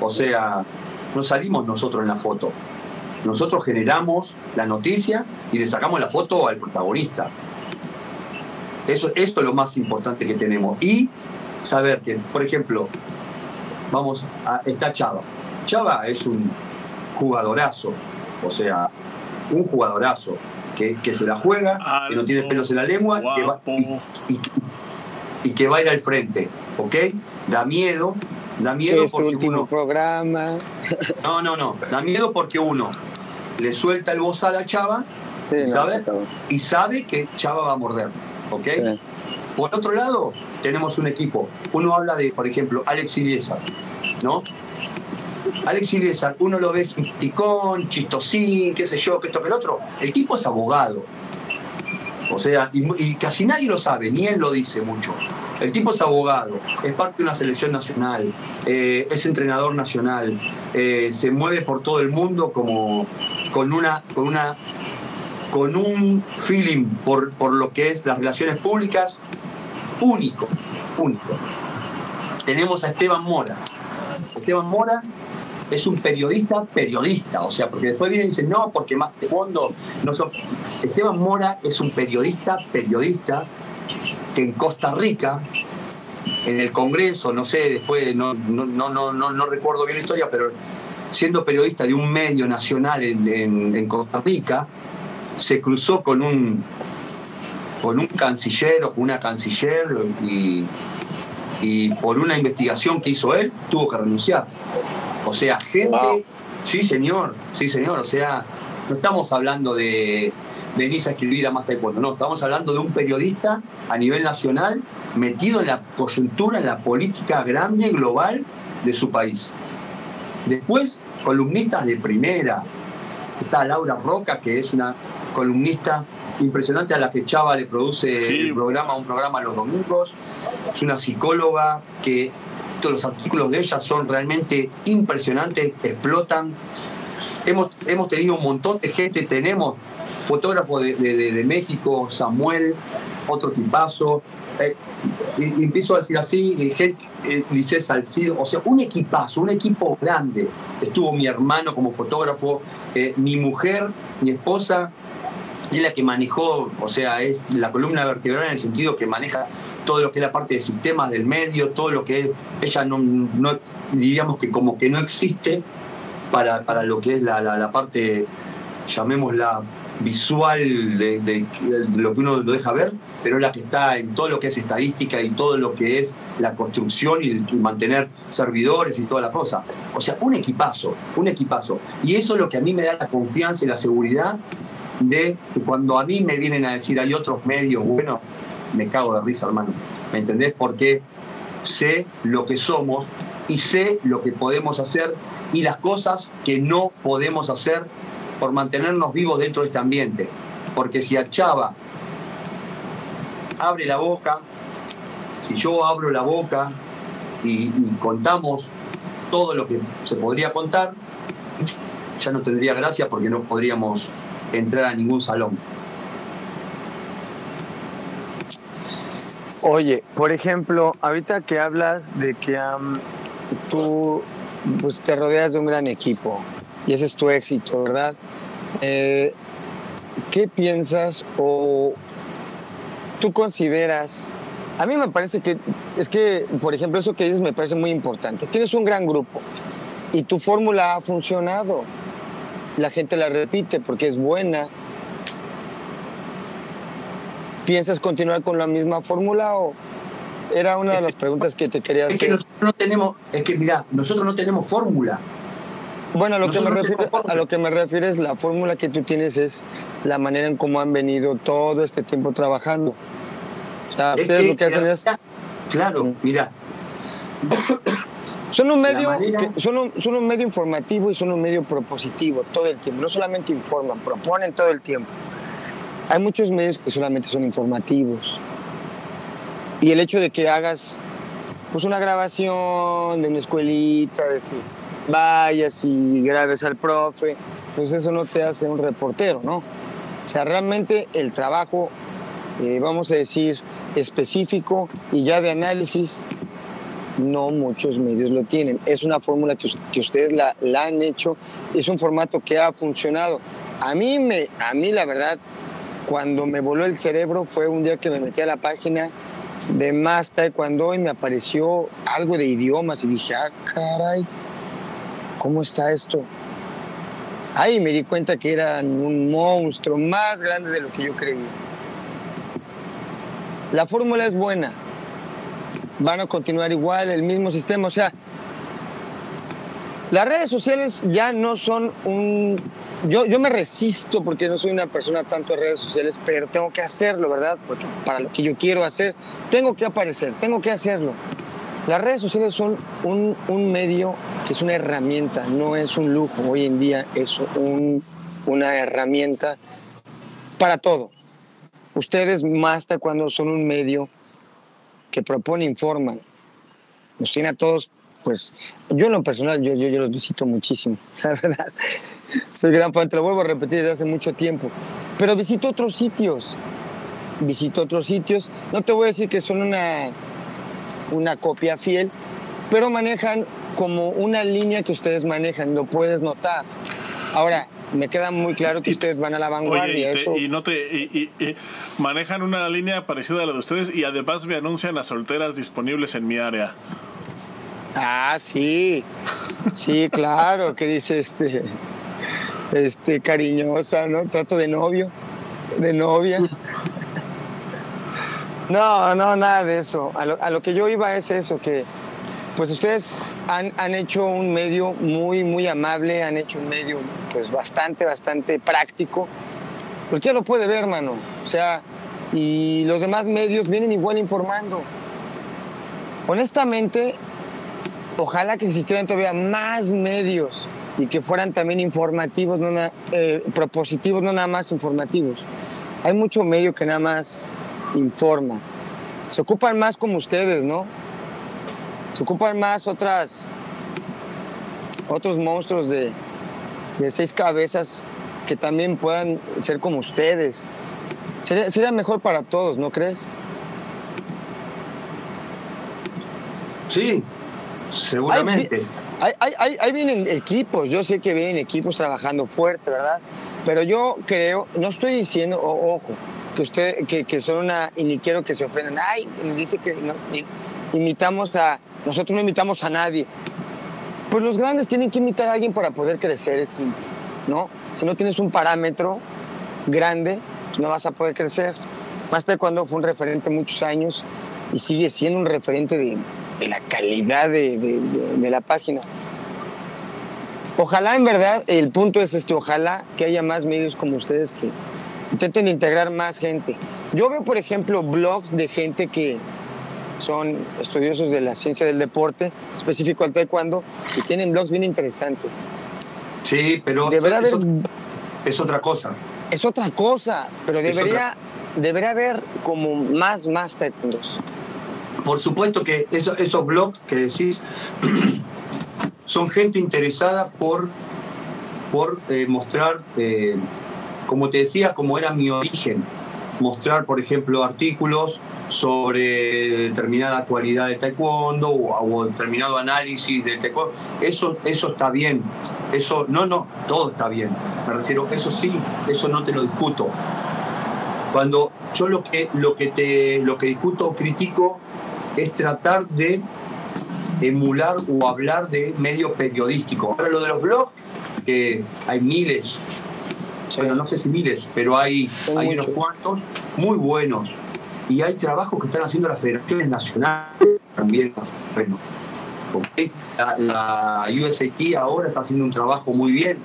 O sea, no salimos nosotros en la foto. Nosotros generamos la noticia y le sacamos la foto al protagonista. Eso, esto es lo más importante que tenemos. Y saber que, por ejemplo, vamos a, está Chava. Chava es un jugadorazo, o sea, un jugadorazo que, que se la juega, que no tiene Alto, pelos en la lengua que va- y- y que va a ir al frente, ¿ok? Da miedo, da miedo es tu porque último uno, programa. no, no, no, da miedo porque uno le suelta el bozal a Chava Sí, no, ¿Sabe? y sabe que Chava va a morder, ¿ok? Sí. Por otro lado, tenemos un equipo. Uno habla de, por ejemplo, Alex Iliesar, ¿no? Alex Iliesar, uno lo ve simpáticón, chistosín, qué sé yo, que esto, que el otro. El tipo es abogado. O sea, y, y casi nadie lo sabe, ni él lo dice mucho. El tipo es abogado, es parte de una selección nacional, eh, es entrenador nacional, eh, se mueve por todo el mundo como con una, con una con un feeling por, por lo que es las relaciones públicas único, único. Tenemos a Esteban Mora. Esteban Mora es un periodista, periodista, o sea, porque después vienen y dicen, no, porque más de fondo. Esteban Mora es un periodista, periodista que en Costa Rica, en el Congreso, no sé, después no, no, no, no, no recuerdo bien la historia, pero siendo periodista de un medio nacional en, en, Costa Rica, se cruzó con un, con un canciller o con una canciller y, y por una investigación que hizo él, tuvo que renunciar. O sea, gente, sí señor, sí señor, o sea, no estamos hablando de venís a escribir a más taekwondo, no, estamos hablando de un periodista a nivel nacional metido en la coyuntura, en la política grande, global de su país. Después, columnistas de primera. Está Laura Roca, que es una columnista impresionante a la que Chava le produce el programa, un programa los domingos. Es una psicóloga que todos los artículos de ella son realmente impresionantes, explotan. Hemos, hemos tenido un montón de gente, tenemos fotógrafos de, México, Samuel, otro tipazo, eh, empiezo a decir así, eh, Salcido, o sea, un equipazo, un equipo grande. Estuvo mi hermano como fotógrafo, eh, mi mujer, mi esposa, es la que manejó, o sea, es la columna vertebral en el sentido que maneja todo lo que es la parte de sistemas del medio, todo lo que ella no, diríamos que como que no existe para, para lo que es la, la parte, llamémosla visual de, lo que uno lo deja ver, pero es la que está en todo lo que es estadística y todo lo que es la construcción y, mantener servidores y toda la cosa. O sea, un equipazo, un equipazo. Y eso es lo que a mí me da la confianza y la seguridad de que cuando a mí me vienen a decir hay otros medios, bueno, me cago de risa, hermano. ¿Me entendés? Porque sé lo que somos y sé lo que podemos hacer y las cosas que no podemos hacer por mantenernos vivos dentro de este ambiente. Porque si Chava abre la boca, si yo abro la boca y, contamos todo lo que se podría contar, ya no tendría gracia porque no podríamos entrar a ningún salón. Oye, por ejemplo, ahorita que hablas de que tú pues, te rodeas de un gran equipo y ese es tu éxito, ¿verdad? Eh, ¿Qué piensas o tú consideras? A mí me parece que, es que, por ejemplo, eso que dices me parece muy importante. Tienes un gran grupo y tu fórmula ha funcionado. La gente la repite porque es buena. ¿Piensas continuar con la misma fórmula o era una de las preguntas que te quería hacer? Es que nosotros no tenemos, es que mira, nosotros no tenemos fórmula. Bueno, a lo, que me refiero, a lo que me refieres, la fórmula que tú tienes es la manera en cómo han venido todo este tiempo trabajando. O sea, ustedes lo que hacen es... Claro, mira. Son un, medio son, un, son un medio informativo y son un medio propositivo todo el tiempo. No solamente informan, proponen todo el tiempo. Hay muchos medios que solamente son informativos. Y el hecho de que hagas pues una grabación de una escuelita, de que vayas y grabes al profe, pues eso no te hace un reportero, ¿no? O sea, realmente el trabajo, eh, vamos a decir, específico y ya de análisis, no muchos medios lo tienen. Es una fórmula que, ustedes la, han hecho, es un formato que ha funcionado. A mí, me, a mí la verdad, cuando me voló el cerebro fue un día que me metí a la página de Más Taekwondo y me apareció algo de idiomas y dije, ah, caray, ¿cómo está esto? Ahí me di cuenta que eran un monstruo más grande de lo que yo creía. La fórmula es buena. Van a continuar igual, el mismo sistema. O sea, las redes sociales ya no son un... Yo, yo me resisto porque no soy una persona tanto de redes sociales, pero tengo que hacerlo, ¿verdad? Porque para lo que yo quiero hacer, tengo que aparecer, tengo que hacerlo. Las redes sociales son un, un, medio que es una herramienta, no es un lujo. Hoy en día es un, una herramienta para todo. Ustedes más cuando son un medio que propone, informan, nos tiene a todos, pues yo en lo personal, yo, yo, yo los visito muchísimo, la verdad. Soy gran fan, te lo vuelvo a repetir desde hace mucho tiempo. Pero visito otros sitios, visito otros sitios. No te voy a decir que son una una copia fiel, pero manejan como una línea que ustedes manejan, lo puedes notar. Ahora, me queda muy claro que ustedes van a la vanguardia. y, no te, y, manejan una línea parecida a la de ustedes y además me anuncian a solteras disponibles en mi área. Ah, sí, sí, claro, que dice este, este, cariñosa, ¿no? Trato de novio, de novia. No, no, nada de eso. A lo, a lo que yo iba es eso, que pues ustedes han, han, hecho un medio muy, muy amable, han hecho un medio pues bastante, bastante práctico. Ya lo puede ver, hermano. O sea, y los demás medios vienen igual informando. Honestamente, ojalá que existieran todavía más medios y que fueran también informativos, no eh, propositivos, no nada más informativos. Hay mucho medio que nada más informa. Se ocupan más como ustedes, ¿no? Se ocupan más otras, otros monstruos de, de seis cabezas que también puedan ser como ustedes. Sería, sería mejor para todos, ¿no crees? Sí, seguramente. Ahí, vienen equipos, yo sé que vienen equipos trabajando fuerte, ¿verdad? Pero yo creo, no estoy diciendo, ojo, que usted, que, que, son una, y ni quiero que se ofendan, ay, dice que no, imitamos a, nosotros no imitamos a nadie. Pues los grandes tienen que imitar a alguien para poder crecer, es simple, ¿no? Si no tienes un parámetro grande, no vas a poder crecer. Más cuando fue un referente muchos años y sigue siendo un referente de, de la calidad de, de, la página. Ojalá, en verdad, el punto es este, ojalá que haya más medios como ustedes que intenten integrar más gente. Yo veo, por ejemplo, blogs de gente que son estudiosos de la ciencia del deporte, específico al taekwondo, y tienen blogs bien interesantes. Sí, pero debería es, es otra cosa. Es otra cosa, pero debería, debería haber como más, más taekwondos. Por supuesto que eso, esos blogs que decís son gente interesada por, por eh, mostrar, eh, como te decía, como era mi origen, mostrar, por ejemplo, artículos sobre determinada cualidad de taekwondo o, determinado análisis de taekwondo. Eso, eso está bien. Eso, no, no, todo está bien. Me refiero, eso sí, eso no te lo discuto. Cuando yo lo que, lo que, te, lo que discuto o critico es tratar de emular o hablar de medio periodístico. Ahora lo de los blogs, que hay miles, bueno, no sé si miles, pero hay, hay unos cuantos muy buenos. Y hay trabajos que están haciendo las federaciones nacionales también. Bueno, la, la, USAT ahora está haciendo un trabajo muy bien,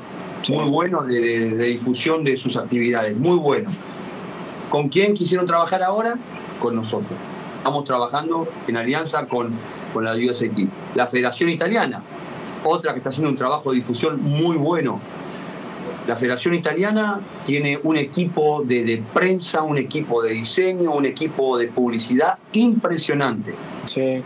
muy bueno de, de difusión de sus actividades, muy bueno. ¿Con quién quisieron trabajar ahora? Con nosotros estamos trabajando en alianza con, con la USAT. La Federación Italiana, otra que está haciendo un trabajo de difusión muy bueno. La Federación Italiana tiene un equipo de, de prensa, un equipo de diseño, un equipo de publicidad impresionante. Sí.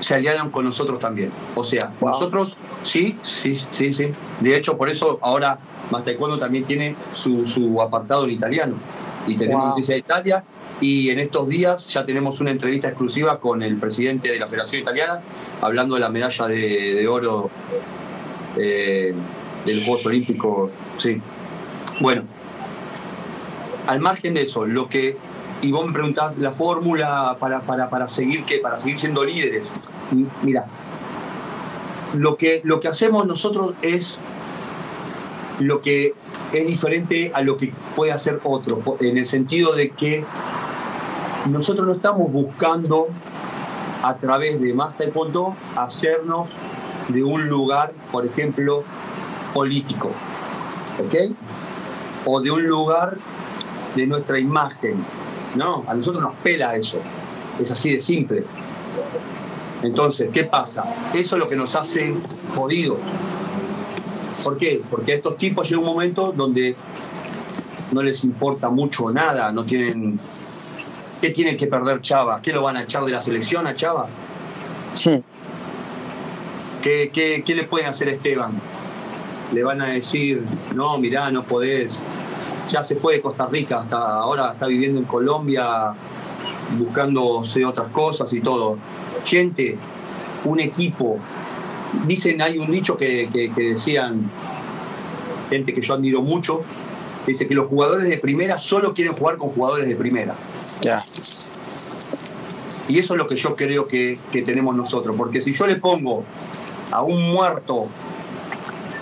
Se aliaron con nosotros también. O sea, nosotros sí, sí, sí, sí. De hecho, por eso ahora Más Taekwondo también tiene su, su apartado en italiano. Y tenemos wow. noticia de Italia y en estos días ya tenemos una entrevista exclusiva con el presidente de la Federación Italiana, hablando de la medalla de, de oro eh, de los Juegos Olímpicos. Sí. Bueno, al margen de eso, lo que. Y vos me preguntás la fórmula para, para, para seguir qué, para seguir siendo líderes. Mira, lo que, lo que hacemos nosotros es lo que es diferente a lo que puede hacer otro, en el sentido de que nosotros no estamos buscando a través de más taekwondo hacernos de un lugar, por ejemplo, político, ¿ok? O de un lugar de nuestra imagen. No, a nosotros nos pela eso. Es así de simple. Entonces, ¿qué pasa? Eso es lo que nos hace jodidos. ¿Por qué? Porque a estos tipos llega un momento donde no les importa mucho nada, no tienen ¿Qué tiene que perder Chava? ¿Qué lo van a echar de la selección a Chava? Sí. ¿Qué, qué, qué le pueden hacer a Esteban? Le van a decir, no, mirá, no podés. Ya se fue de Costa Rica, hasta ahora está viviendo en Colombia, buscándose otras cosas y todo. Gente, un equipo. Dicen, hay un dicho que, que, que decían, gente que yo admiro mucho, dice que los jugadores de primera solo quieren jugar con jugadores de primera. Ya. Y eso es lo que yo creo que, que tenemos nosotros, porque si yo le pongo a un muerto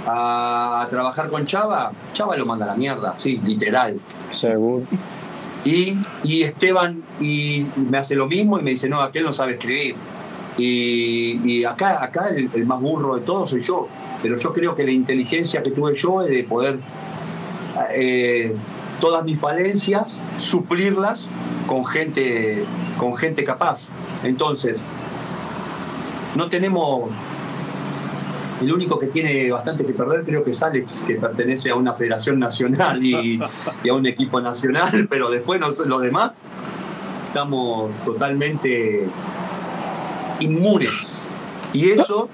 a trabajar con Chava, Chava lo manda a la mierda, sí, literal. Seguro. Y, y Esteban y me hace lo mismo y me dice, no, aquel no sabe escribir. Y, y acá, acá el, el más burro de todos soy yo. Pero yo creo que la inteligencia que tuve yo es de poder eh, todas mis falencias, suplirlas con gente, con gente capaz. Entonces, no tenemos. El único que tiene bastante que perder creo que es Alex, que pertenece a una federación nacional y, y a un equipo nacional, pero después nos- los demás estamos totalmente inmunes. Y eso,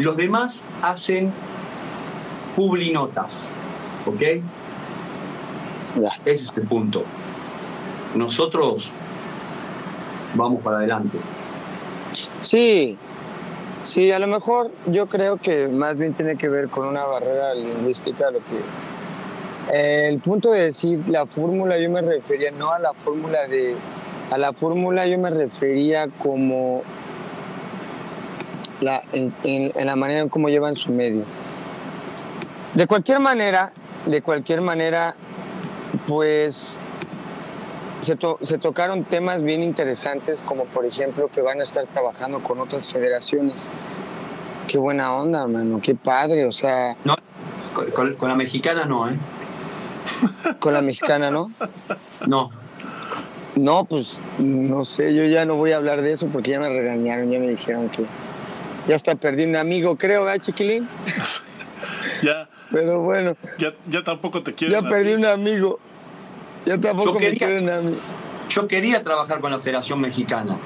los demás hacen publinotas, ¿ok? Ese es el punto. Nosotros vamos para adelante. Sí, sí, a lo mejor yo creo que más bien tiene que ver con una barrera lingüística. Lo que, el punto de decir la fórmula, yo me refería no a la fórmula de. A la fórmula yo me refería como. La, en, en- en la manera en cómo llevan su medio. De cualquier manera, de cualquier manera, pues se, to- se tocaron temas bien interesantes, como por ejemplo que van a estar trabajando con otras federaciones. Qué buena onda, mano, qué padre, o sea, No, con, con- con la mexicana no, ¿eh? con la mexicana, ¿no? No. No, pues no sé, yo ya no voy a hablar de eso porque ya me regañaron, ya me dijeron que ya hasta perdí un amigo, creo, ¿verdad, chiquilín? Ya, Pero bueno, ya, ya tampoco te quieren. ya perdí ti. un amigo. Tampoco Yo me quería-. Yo quería trabajar con la Federación Mexicana.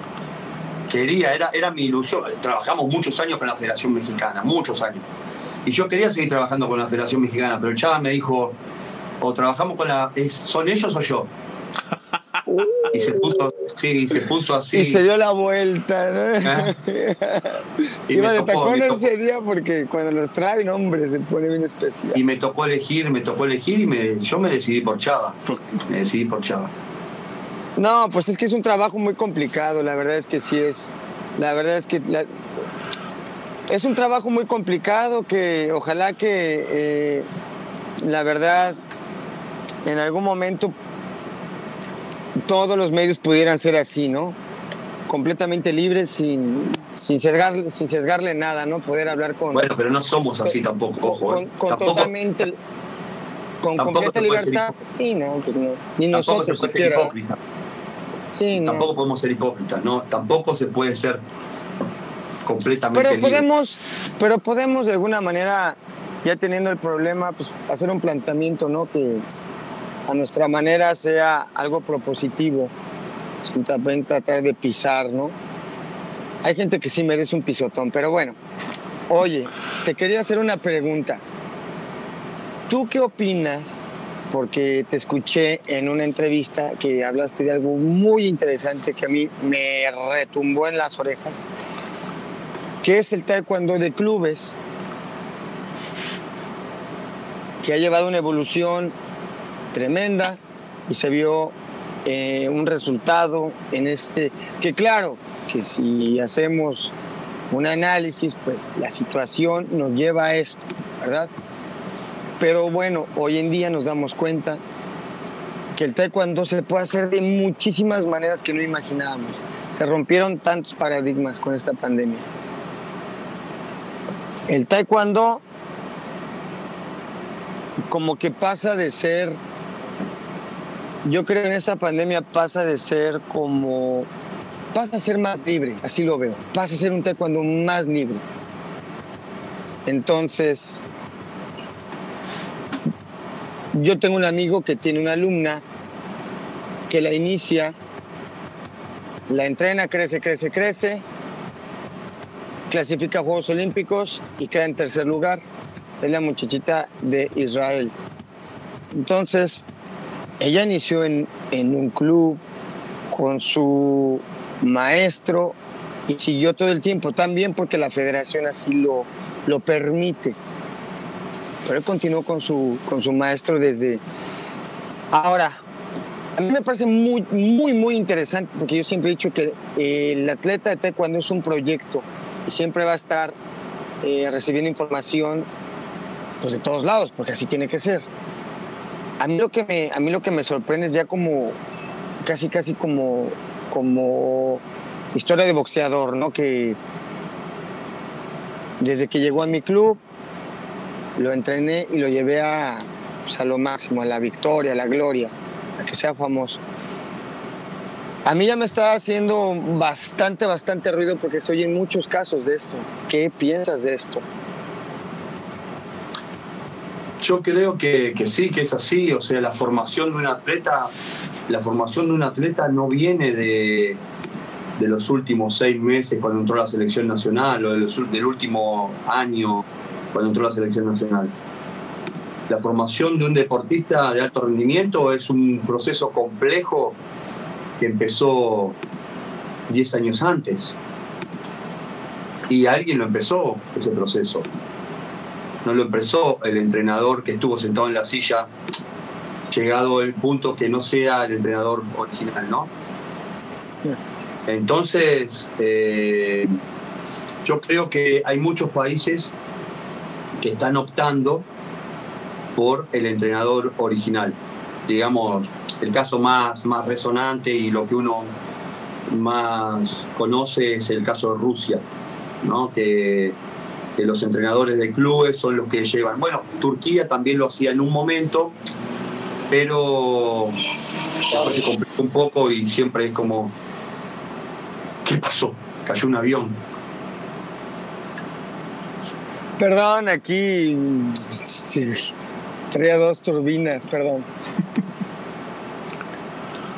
Quería, era, era mi ilusión. Trabajamos muchos años con la Federación Mexicana, muchos años. Y yo quería seguir trabajando con la Federación Mexicana, pero el Chava me dijo, o trabajamos con la... es- ¿Son ellos o yo? Y se puso, sí, se puso así. Y se dio la vuelta, ¿no? Ah. Y Iba me de tocó, tacón ese día porque cuando los traen, hombre, se pone bien especial. Y me tocó elegir, me tocó elegir y me, yo me decidí por Chava. Me decidí por Chava. No, pues es que es un trabajo muy complicado, la verdad es que sí es. La verdad es que la- es un trabajo muy complicado que ojalá que eh, la verdad en algún momento todos los medios pudieran ser así, ¿no? Completamente libres, sin, sin, sesgar- sin sesgarle nada, ¿no? Poder hablar con, Bueno, pero no somos así tampoco, ojo. con- ¿eh? con Tampoco- totalmente con tampoco completa se libertad. Sí, no, pues no. Ni Tampoco se nosotros puede ser hipócrita. Sí, no. Tampoco podemos ser hipócritas, ¿no? Tampoco se puede ser completamente Pero libre. podemos, pero podemos de alguna manera, ya teniendo el problema, pues hacer un planteamiento, ¿no? Que a nuestra manera sea algo propositivo, sin también tratar de pisar, ¿no? Hay gente que sí merece un pisotón, pero bueno. Oye, te quería hacer una pregunta. ¿Tú qué opinas? Porque te escuché en una entrevista que hablaste de algo muy interesante que a mí me retumbó en las orejas que es el taekwondo de clubes, que ha llevado una evolución tremenda y se vio eh, un resultado en este, que claro, que si hacemos un análisis, pues la situación nos lleva a esto, ¿verdad? Pero bueno, hoy en día nos damos cuenta que el taekwondo se puede hacer de muchísimas maneras que no imaginábamos. Se rompieron tantos paradigmas con esta pandemia. El taekwondo como que pasa de ser, yo creo en esta pandemia pasa de ser como, pasa a ser más libre, así lo veo, pasa a ser un taekwondo más libre. Entonces, yo tengo un amigo que tiene una alumna que la inicia, la entrena, crece, crece, crece, clasifica a Juegos Olímpicos y queda en tercer lugar. Es la muchachita de Israel. Entonces, ella inició en, en un club con su maestro y siguió todo el tiempo, también porque la federación así lo, lo permite. pero él continuó con su, con su maestro desde... Ahora, a mí me parece muy, muy, muy interesante porque yo siempre he dicho que eh, el atleta de taekwondo es un proyecto y siempre va a estar eh, recibiendo información pues, de todos lados, porque así tiene que ser. A mí lo que me, a mí lo que me sorprende es ya como, casi, casi como, como historia de boxeador, ¿no? Que desde que llegó a mi club, lo entrené y lo llevé a, pues, a lo máximo, a la victoria, a la gloria que sea famoso. A mí ya me está haciendo bastante, bastante ruido porque se oyen muchos casos de esto. ¿Qué piensas de esto? Yo creo que, que, sí, que es así. O sea, la formación de un atleta, la formación de un atleta no viene de, de los últimos seis meses cuando entró la selección nacional o del último año cuando entró la selección nacional la formación de un deportista de alto rendimiento es un proceso complejo que empezó 10 años antes. Y alguien lo empezó, ese proceso. No lo empezó el entrenador que estuvo sentado en la silla, llegado el punto que no sea el entrenador original, ¿no? Entonces, eh, yo creo que hay muchos países que están optando por el entrenador original. Digamos, el caso más, más resonante y lo que uno más conoce es el caso de Rusia, ¿no? que, que los entrenadores de clubes son los que llevan. Bueno, Turquía también lo hacía en un momento, pero se complicó un poco y siempre es como, ¿qué pasó? Cayó un avión. Perdón, aquí Traía dos turbinas, perdón.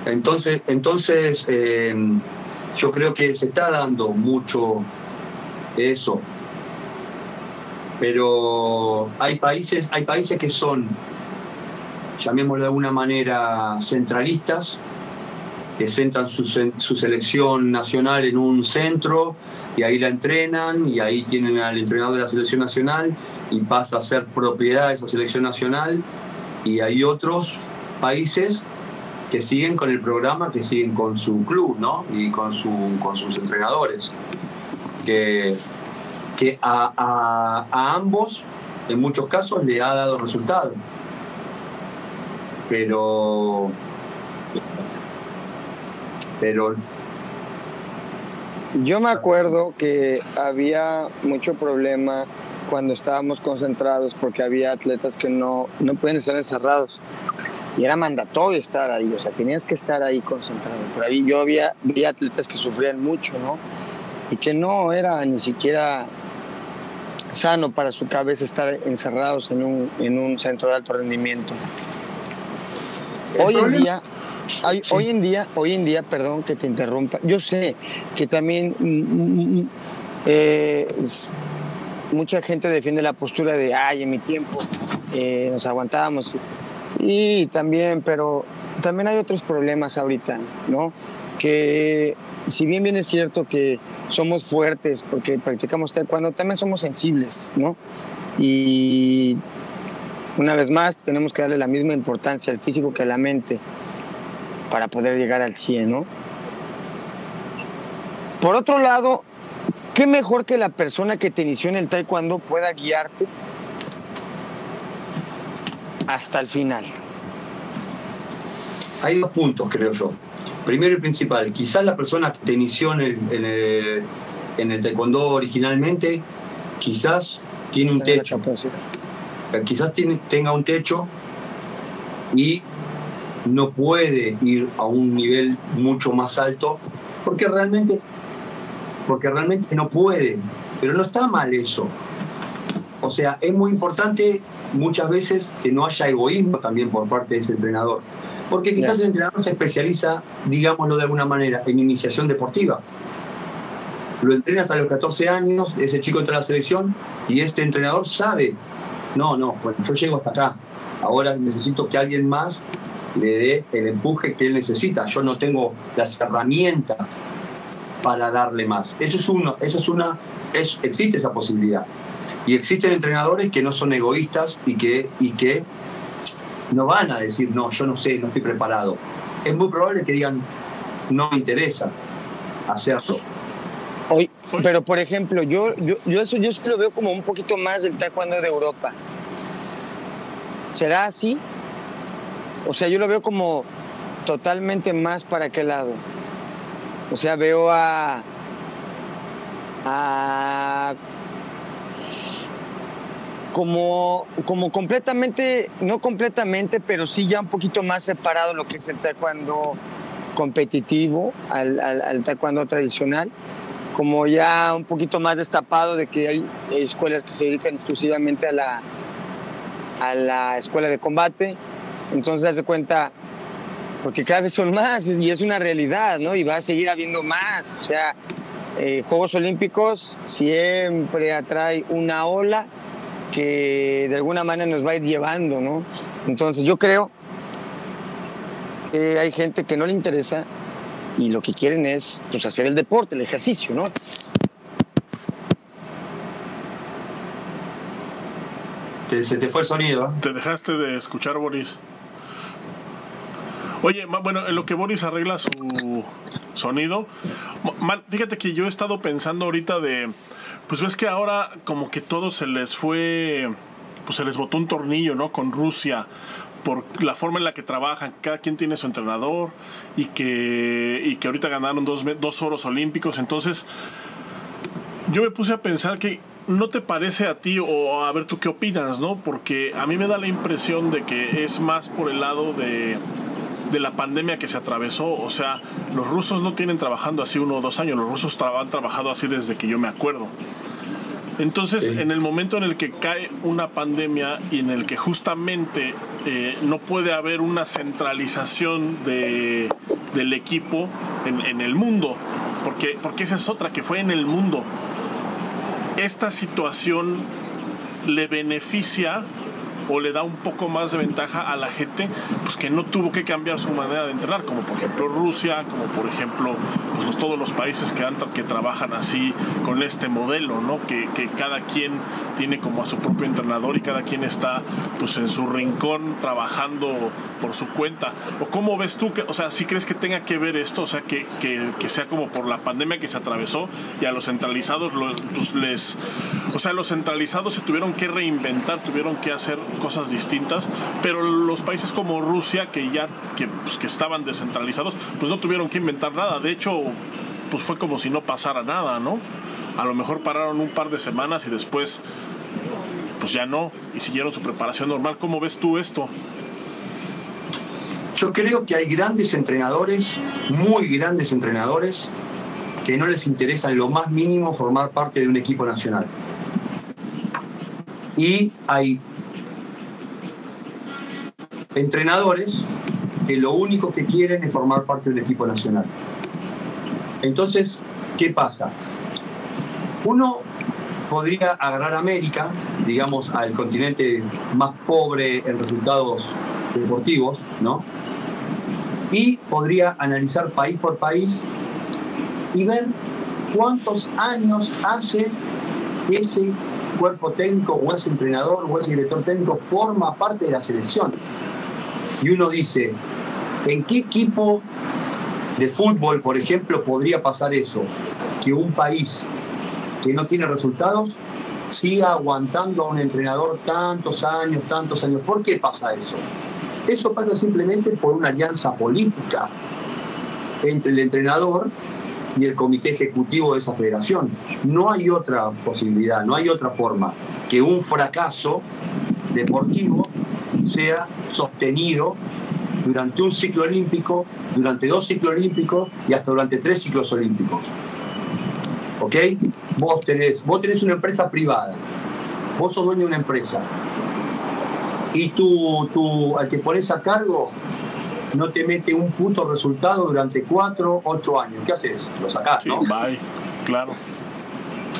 Entonces, entonces eh, yo creo que se está dando mucho eso. Pero hay países, hay países que son, llamémoslo de alguna manera, centralistas, que centran su, su selección nacional en un centro y ahí la entrenan y ahí tienen al entrenador de la selección nacional y pasa a ser propiedad de esa selección nacional y hay otros países que siguen con el programa, que siguen con su club ¿no? y con, su, con sus entrenadores, que, a, ambos en muchos casos le ha dado resultado. Pero pero yo me acuerdo que había mucho problema cuando estábamos concentrados porque había atletas que no, no pueden estar encerrados. Y era mandatorio estar ahí, o sea, tenías que estar ahí concentrado. Por ahí yo había, había atletas que sufrían mucho, ¿no? Y que no era ni siquiera sano para su cabeza estar encerrados en un, en un centro de alto rendimiento. Hoy en día Hoy en día, hoy en día, perdón que te interrumpa, yo sé que también mm, mm, mm, eh, mucha gente defiende la postura de, ay, en mi tiempo eh, nos aguantábamos. Y también, pero también hay otros problemas ahorita, ¿no? Que si bien bien es cierto que somos fuertes porque practicamos taekwondo, también somos sensibles, ¿no? Y una vez más, tenemos que darle la misma importancia al físico que a la mente para poder llegar al 100, ¿no? Por otro lado, ¿qué mejor que la persona que te inició en el taekwondo pueda guiarte hasta el final? Hay dos puntos, creo yo. Primero y principal, quizás la persona que te inició en el, en el, taekwondo originalmente, quizás tiene un techo. Quizás tiene, tenga un techo y no puede ir a un nivel mucho más alto porque realmente, porque realmente no puede. Pero no está mal eso. O sea, es muy importante muchas veces que no haya egoísmo también por parte de ese entrenador. Porque quizás el entrenador se especializa, digámoslo de alguna manera, en iniciación deportiva. Lo entrena hasta los 14 años, ese chico entra a la selección y este entrenador sabe, no, no, bueno, yo llego hasta acá, ahora necesito que alguien más le dé el empuje que él necesita. Yo no tengo las herramientas para darle más. Eso es uno, eso es una, es, existe esa posibilidad. Y existen entrenadores que no son egoístas y que, y que no van a decir, no, yo no sé, no estoy preparado. Es muy probable que digan, no me interesa hacerlo. Hoy, pero por ejemplo, yo, yo, yo eso yo lo veo como un poquito más del taekwondo de Europa. ¿Será así? O sea, yo lo veo como totalmente más para qué lado. O sea, veo a, a como, como completamente, no completamente, pero sí ya un poquito más separado lo que es el taekwondo competitivo al, al, taekwondo tradicional, como ya un poquito más destapado de que hay escuelas que se dedican exclusivamente a la, a la escuela de combate, entonces haz de cuenta, porque cada vez son más y es una realidad, ¿no? Y va a seguir habiendo más, o sea, eh, Juegos Olímpicos siempre atrae una ola que de alguna manera nos va a ir llevando, ¿no? Entonces yo creo que hay gente que no le interesa y lo que quieren es pues, hacer el deporte, el ejercicio, ¿no? se te fue el sonido. Te dejaste de escuchar, Boris. Oye, bueno, en lo que Boris arregla su sonido, fíjate que yo he estado pensando ahorita de pues ves que ahora como que todo se les fue, pues se les botó un tornillo, ¿no? Con Rusia por la forma en la que trabajan, cada quien tiene su entrenador y que, y que ahorita ganaron dos, dos oros olímpicos. Entonces, yo me puse a pensar que no te parece a ti, o a ver tú qué opinas, ¿no? Porque a mí me da la impresión de que es más por el lado de, de la pandemia que se atravesó. O sea, los rusos no tienen trabajando así uno o dos años, los rusos han trabajado así desde que yo me acuerdo. Entonces, en el momento en el que cae una pandemia y en el que justamente eh, no puede haber una centralización de, del equipo en, en, el mundo, porque, porque esa es otra que fue en el mundo, esta situación le beneficia o le da un poco más de ventaja a la gente pues que no tuvo que cambiar su manera de entrenar, como por ejemplo Rusia, como por ejemplo pues, todos los países que, que trabajan así con este modelo, ¿no? Que, que, cada quien tiene como a su propio entrenador y cada quien está pues en su rincón trabajando por su cuenta. ¿O cómo ves tú que, o sea, si crees que tenga que ver esto, o sea, que, que, que sea como por la pandemia que se atravesó y a los centralizados pues, les, o sea, los centralizados se tuvieron que reinventar, tuvieron que hacer cosas distintas, pero los países como Rusia, que ya pues, que estaban descentralizados, pues no tuvieron que inventar nada. De hecho, pues fue como si no pasara nada, ¿no? A lo mejor pararon un par de semanas y después, pues ya no, y siguieron su preparación normal. ¿Cómo ves tú esto? Yo creo que hay grandes entrenadores, muy grandes entrenadores, que no les interesa en lo más mínimo formar parte de un equipo nacional. Y hay entrenadores que lo único que quieren es formar parte del equipo nacional. Entonces, ¿qué pasa? Uno podría agarrar América, digamos, al continente más pobre en resultados deportivos, ¿no? Y podría analizar país por país y ver cuántos años hace ese cuerpo técnico o ese entrenador o ese director técnico forma parte de la selección y uno dice, ¿en qué equipo de fútbol, por ejemplo, podría pasar eso? Que un país que no tiene resultados siga aguantando a un entrenador tantos años, tantos años. ¿Por qué pasa eso? Eso pasa simplemente por una alianza política entre el entrenador y el comité ejecutivo de esa federación. No hay otra posibilidad, no hay otra forma que un fracaso deportivo sea sostenido durante un ciclo olímpico, durante dos ciclos olímpicos y hasta durante tres ciclos olímpicos. ¿Ok? Vos tenés, vos tenés una empresa privada, vos sos dueño de una empresa y tú, tú, al que pones a cargo no te mete un puto resultado durante cuatro, ocho años. ¿Qué haces? Lo sacás, ¿no? Bye. Claro.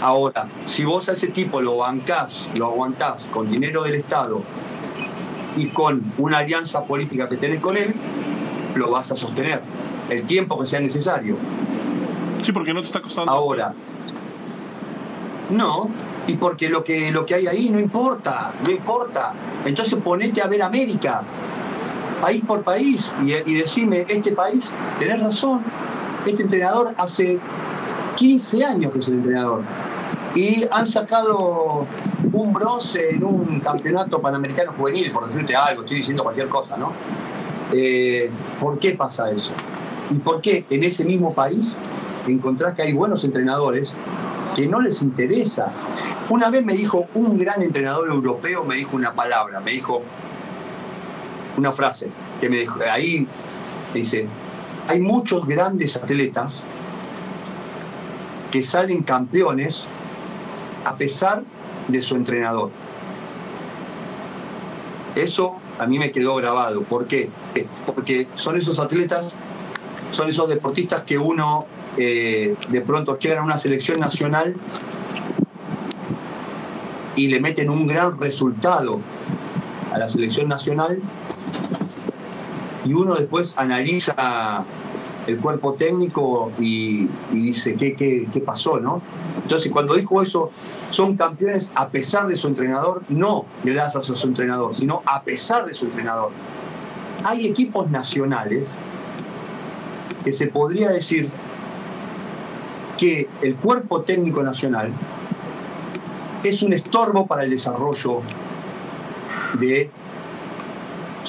Ahora, si vos a ese tipo lo bancás, lo aguantás con dinero del Estado y con una alianza política que tenés con él, lo vas a sostener el tiempo que sea necesario. Sí, porque no te está costando. Ahora, no, Y porque lo que, lo que hay ahí no importa, no importa. Entonces ponete a ver América, país por país, y, y decime, este país, tenés razón, este entrenador hace 15 años que es el entrenador. Y han sacado un bronce en un campeonato panamericano juvenil, por decirte algo, estoy diciendo cualquier cosa, ¿no? Eh, ¿Por qué pasa eso? ¿Y por qué en ese mismo país encontrás que hay buenos entrenadores que no les interesa? Una vez me dijo un gran entrenador europeo, me dijo una palabra, me dijo una frase, que me dijo, ahí dice, hay muchos grandes atletas que salen campeones a pesar de su entrenador. Eso a mí me quedó grabado. ¿Por qué? Porque son esos atletas, son esos deportistas que uno eh, de pronto llegan a una selección nacional y le meten un gran resultado a la selección nacional y uno después analiza el cuerpo técnico y, dice ¿qué, qué, qué pasó, ¿no? Entonces cuando dijo eso, son campeones a pesar de su entrenador, no gracias a su entrenador, sino a pesar de su entrenador. Hay equipos nacionales que se podría decir que el cuerpo técnico nacional es un estorbo para el desarrollo de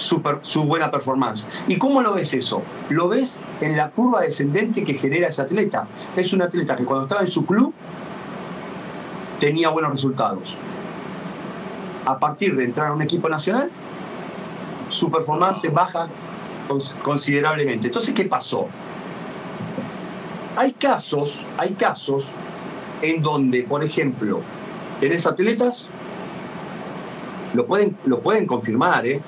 su, buena performance. ¿Y cómo lo ves eso? Lo ves en la curva descendente que genera ese atleta. Es un atleta que cuando estaba en su club tenía buenos resultados. A partir de entrar a un equipo nacional, su performance baja considerablemente. Entonces, ¿qué pasó? Hay casos, hay casos en donde, por ejemplo, tenés atletas, lo pueden, lo pueden confirmar, ¿eh?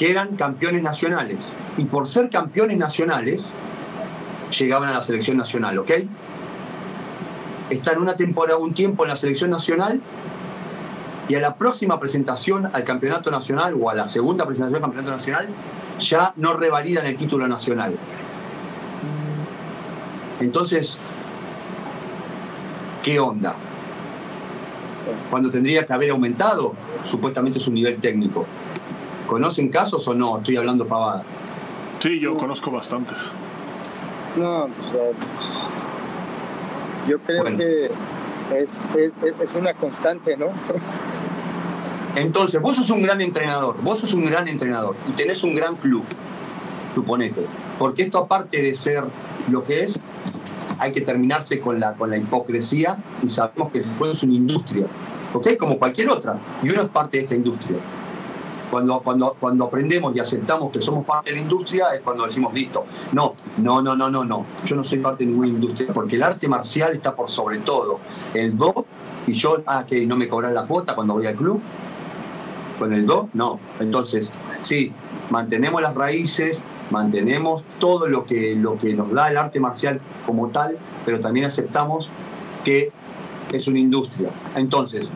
Que eran campeones nacionales. Y por ser campeones nacionales, llegaban a la selección nacional, ¿ok? Están una temporada, un tiempo en la selección nacional y a la próxima presentación al campeonato nacional o a la segunda presentación al campeonato nacional ya no revalidan el título nacional. Entonces, ¿qué onda? Cuando tendría que haber aumentado supuestamente su nivel técnico. ¿Conocen casos o no? Estoy hablando pavada. Sí, yo conozco bastantes. No, pues, yo creo que es, es, una constante, ¿no? Entonces, vos sos un gran entrenador, vos sos un gran entrenador y tenés un gran club, suponete. Porque esto aparte de ser lo que es, hay que terminarse con la, con la hipocresía y sabemos que el es una industria, ¿ok? Como cualquier otra, y uno es parte de esta industria. Cuando, cuando, cuando aprendemos y aceptamos que somos parte de la industria es cuando decimos listo. No, no, no, no, no, no. Yo no soy parte de ninguna industria porque el arte marcial está por sobre todo. El do y yo, ah, que no me cobran la cuota cuando voy al club. Con el do, no. Entonces, sí, mantenemos las raíces, mantenemos todo lo que, lo que nos da el arte marcial como tal, pero también aceptamos que es una industria. Entonces,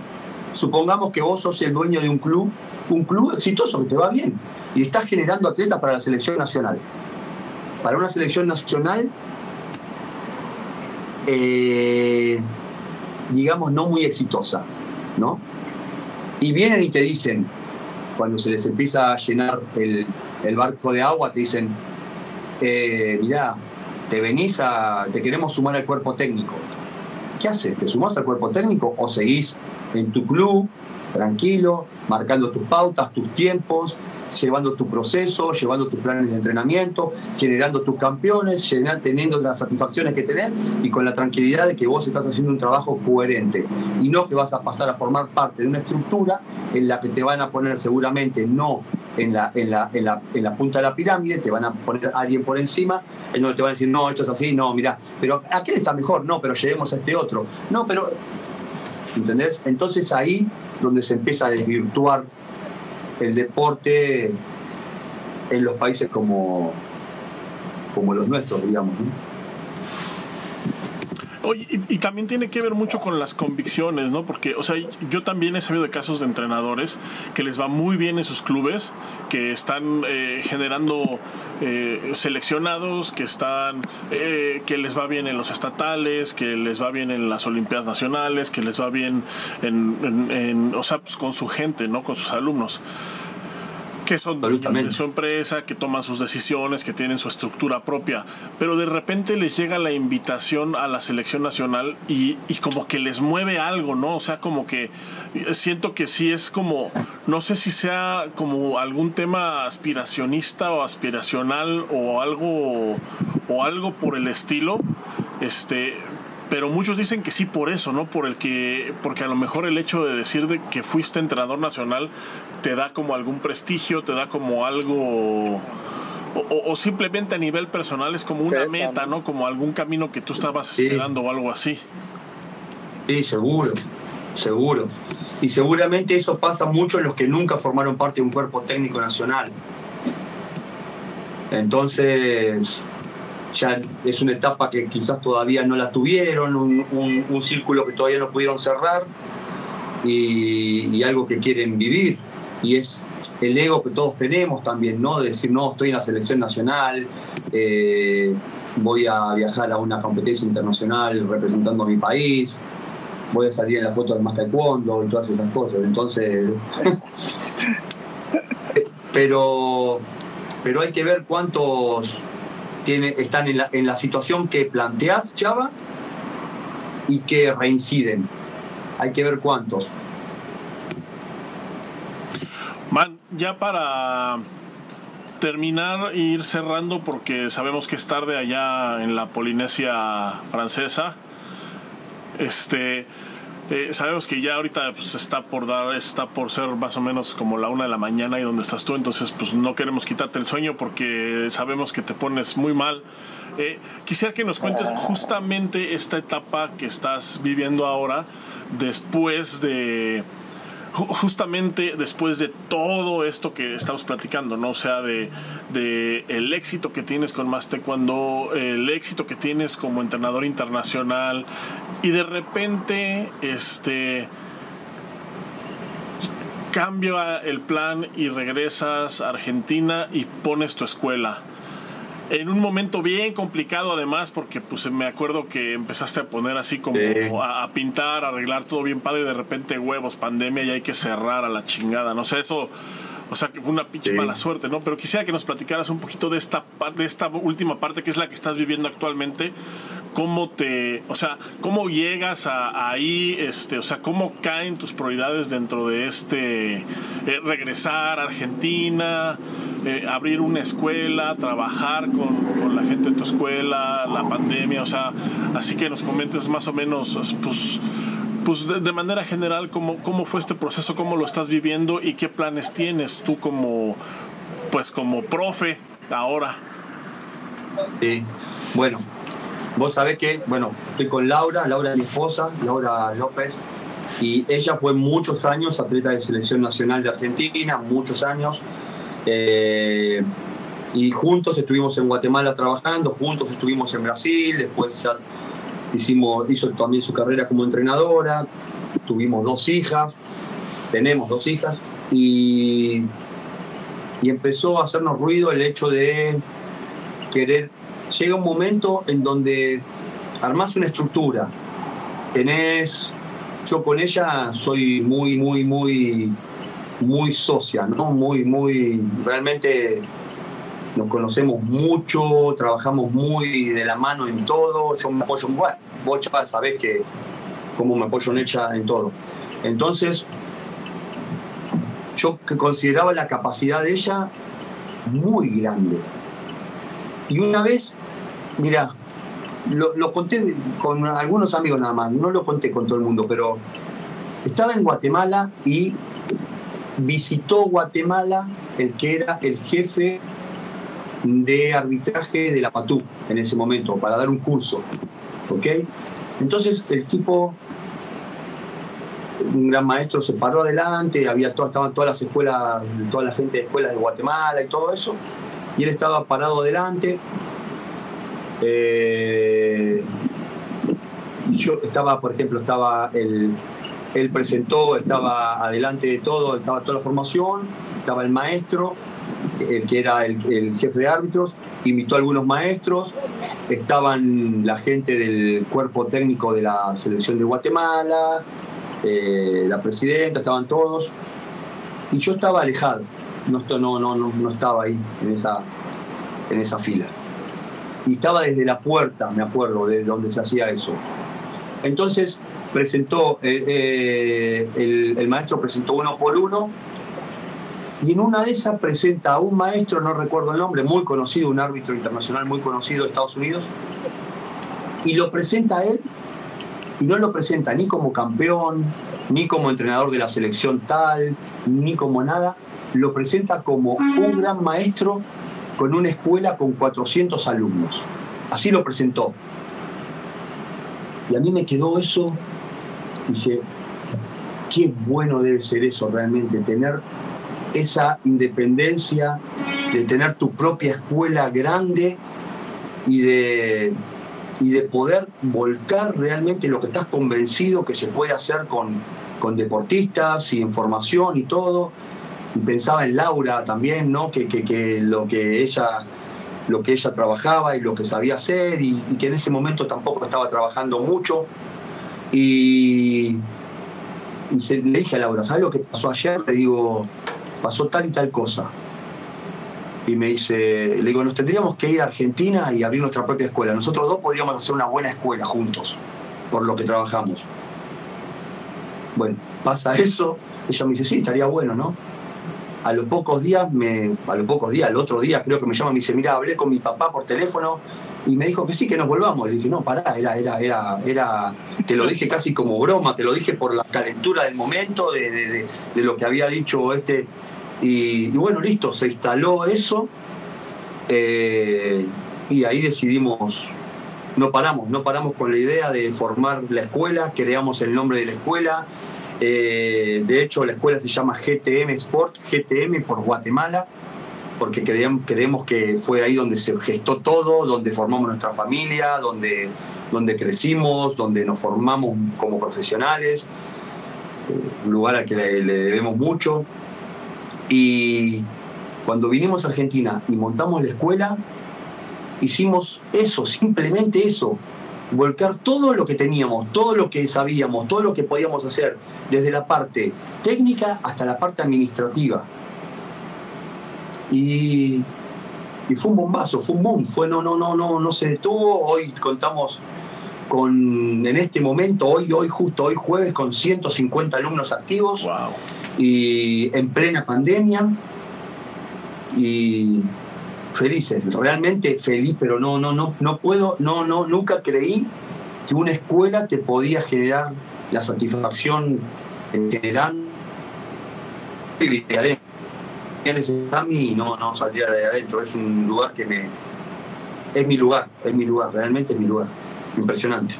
supongamos que vos sos el dueño de un club un club exitoso que te va bien y estás generando atletas para la selección nacional. Para una selección nacional, eh, digamos, no muy exitosa, ¿no? Y vienen y te dicen, cuando se les empieza a llenar el, barco de agua, te dicen, eh, mirá, te venís a, te queremos sumar al cuerpo técnico. ¿Qué haces? ¿Te sumás al cuerpo técnico o seguís en tu club tranquilo, marcando tus pautas, tus tiempos, llevando tu proceso, llevando tus planes de entrenamiento, generando tus campeones, teniendo las satisfacciones que tenés y con la tranquilidad de que vos estás haciendo un trabajo coherente y no que vas a pasar a formar parte de una estructura en la que te van a poner seguramente no en la, en la, en la, en la punta de la pirámide, te van a poner a alguien por encima, en donde te van a decir, no, esto es así, no, mira, pero aquel está mejor, no, pero llevemos a este otro, no, pero ¿entendés? Entonces ahí donde se empieza a desvirtuar el deporte en los países como, como los nuestros, digamos. Oye, y, también tiene que ver mucho con las convicciones, ¿no? Porque, o sea, yo también he sabido de casos de entrenadores que les va muy bien en sus clubes, que están eh, generando eh, seleccionados, que están, eh, que les va bien en los estatales, que les va bien en las Olimpiadas Nacionales, que les va bien en, o sea, pues con su gente, ¿no? Con sus alumnos que son de su empresa, que toman sus decisiones, que tienen su estructura propia, pero de repente les llega la invitación a la selección nacional y, y, como que les mueve algo, ¿no? O sea, como que siento que sí es como, no sé si sea como algún tema aspiracionista o aspiracional o algo, o algo por el estilo, este, pero muchos dicen que sí por eso, ¿no? Por el que, porque a lo mejor el hecho de decir de que fuiste entrenador nacional te da como algún prestigio, te da como algo, o, simplemente a nivel personal es como una meta, ¿no? Como algún camino que tú estabas esperando o algo así. Sí, seguro, seguro. Y seguramente eso pasa mucho en los que nunca formaron parte de un cuerpo técnico nacional. Entonces, ya es una etapa que quizás todavía no la tuvieron, un, círculo que todavía no pudieron cerrar y, algo que quieren vivir. Y es el ego que todos tenemos también, ¿no? De decir, no, estoy en la selección nacional, eh, voy a viajar a una competencia internacional representando a mi país, voy a salir en la foto de más taekwondo y todas esas cosas. Entonces, pero, pero hay que ver cuántos están en la, en la situación que planteas, Chava, y que reinciden. Hay que ver cuántos. Man, ya para terminar e ir cerrando, porque sabemos que es tarde allá en la Polinesia francesa. Este eh, sabemos que ya ahorita pues, está por dar, está por ser más o menos como la una de la mañana y donde estás tú, entonces pues no queremos quitarte el sueño porque sabemos que te pones muy mal. Eh, quisiera que nos cuentes justamente esta etapa que estás viviendo ahora después de justamente después de todo esto que estamos platicando, ¿no? O sea, de, de, el éxito que tienes con Más Taekwondo, el éxito que tienes como entrenador internacional, y de repente, este cambia el plan y regresas a Argentina y pones tu escuela en un momento bien complicado además porque pues me acuerdo que empezaste a poner así como a, pintar, a arreglar todo bien padre y de repente huevos, pandemia y hay que cerrar a la chingada, no sé, eso o sea que fue una pinche mala suerte, ¿no? Pero quisiera que nos platicaras un poquito de esta de esta última parte que es la que estás viviendo actualmente cómo te, o sea, cómo llegas a, ahí, este, o sea, cómo caen tus prioridades dentro de este, eh, regresar a Argentina, eh, abrir una escuela, trabajar con, la gente de tu escuela, la pandemia, o sea, así que nos comentes más o menos, pues, pues de, manera general, cómo, cómo fue este proceso, cómo lo estás viviendo y qué planes tienes tú como, pues como profe ahora. Sí, bueno, Vos sabés que, bueno, estoy con Laura, Laura es mi esposa, Laura López, y ella fue muchos años atleta de selección nacional de Argentina, muchos años. Eh, y juntos estuvimos en Guatemala trabajando, juntos estuvimos en Brasil, después ya hizo también su carrera como entrenadora, tuvimos dos hijas, tenemos dos hijas, y, y empezó a hacernos ruido el hecho de querer llega un momento en donde armás una estructura, tenés, yo con ella soy muy, muy, muy, muy socia, ¿no? Muy, muy, realmente nos conocemos mucho, trabajamos muy de la mano en todo, yo me apoyo, bueno, vos ya sabés que cómo me apoyo en ella en todo. Entonces, yo que consideraba la capacidad de ella muy grande. Y una vez Mira, lo, conté con algunos amigos nada más, no lo conté con todo el mundo, pero estaba en Guatemala y visitó Guatemala el que era el jefe de arbitraje de la PATU en ese momento, para dar un curso. ¿Ok? Entonces el tipo, un gran maestro, se paró adelante, había estaban todas las escuelas, toda la gente de escuelas de Guatemala y todo eso, y él estaba parado adelante, eh, yo estaba, por ejemplo, estaba el, él presentó, estaba adelante de todo, estaba toda la formación, estaba el maestro, el que era el, jefe de árbitros, invitó a algunos maestros, estaban la gente del cuerpo técnico de la selección de Guatemala, eh, la presidenta, estaban todos, y yo estaba alejado, no, no, no, no, estaba ahí en esa, en esa fila. Y estaba desde la puerta, me acuerdo, de donde se hacía eso. Entonces presentó, eh, eh, el, el maestro presentó uno por uno y en una de esas presenta a un maestro, no recuerdo el nombre, muy conocido, un árbitro internacional muy conocido de Estados Unidos, y lo presenta a él, y no lo presenta ni como campeón, ni como entrenador de la selección tal, ni como nada, lo presenta como un gran maestro con una escuela con 400 alumnos. Así lo presentó. Y a mí me quedó eso, dije, qué bueno debe ser eso realmente, tener esa independencia de tener tu propia escuela grande y de, y de poder volcar realmente lo que estás convencido que se puede hacer con, con deportistas y información y todo. Pensaba en Laura también, ¿no? Que, que, lo que ella lo que ella trabajaba y lo que sabía hacer y, que en ese momento tampoco estaba trabajando mucho. Y le dije a Laura, ¿sabes lo que pasó ayer? Le digo, pasó tal y tal cosa. Y me dice, le digo, nos tendríamos que ir a Argentina y abrir nuestra propia escuela. Nosotros dos podríamos hacer una buena escuela juntos, por lo que trabajamos. Bueno, pasa eso, ella me dice, sí, estaría bueno, ¿no? A los pocos días, me, a los pocos días, el otro día creo que me llama y me dice, mira, hablé con mi papá por teléfono y me dijo que sí, que nos volvamos. Le dije, no, pará, era, era, era, era, te lo dije casi como broma, te lo dije por la calentura del momento, de, de, de lo que había dicho este, y, bueno, listo, se instaló eso eh, y ahí decidimos, no paramos, no paramos con la idea de formar la escuela, creamos el nombre de la escuela. Eh, de hecho, la escuela se llama GTM Sport, GTM por Guatemala, porque creemos, que fue ahí donde se gestó todo, donde formamos nuestra familia, donde, donde crecimos, donde nos formamos como profesionales, un lugar al que le debemos mucho. Y cuando vinimos a Argentina y montamos la escuela, hicimos eso, simplemente eso, volcar todo lo que teníamos, todo lo que sabíamos, todo lo que podíamos hacer, desde la parte técnica hasta la parte administrativa. Y, fue un bombazo, fue un boom, fue no, no, no, no, no se detuvo. Hoy contamos con, en este momento, hoy, hoy, justo hoy jueves, con 150 alumnos activos. Wow y en plena pandemia y felices, realmente feliz, pero no, no, no, no puedo, no, no, nunca creí que una escuela te podía generar la satisfacción general y no, no saldría de adentro, es un lugar que me es mi lugar, es mi lugar, realmente es mi lugar, impresionante.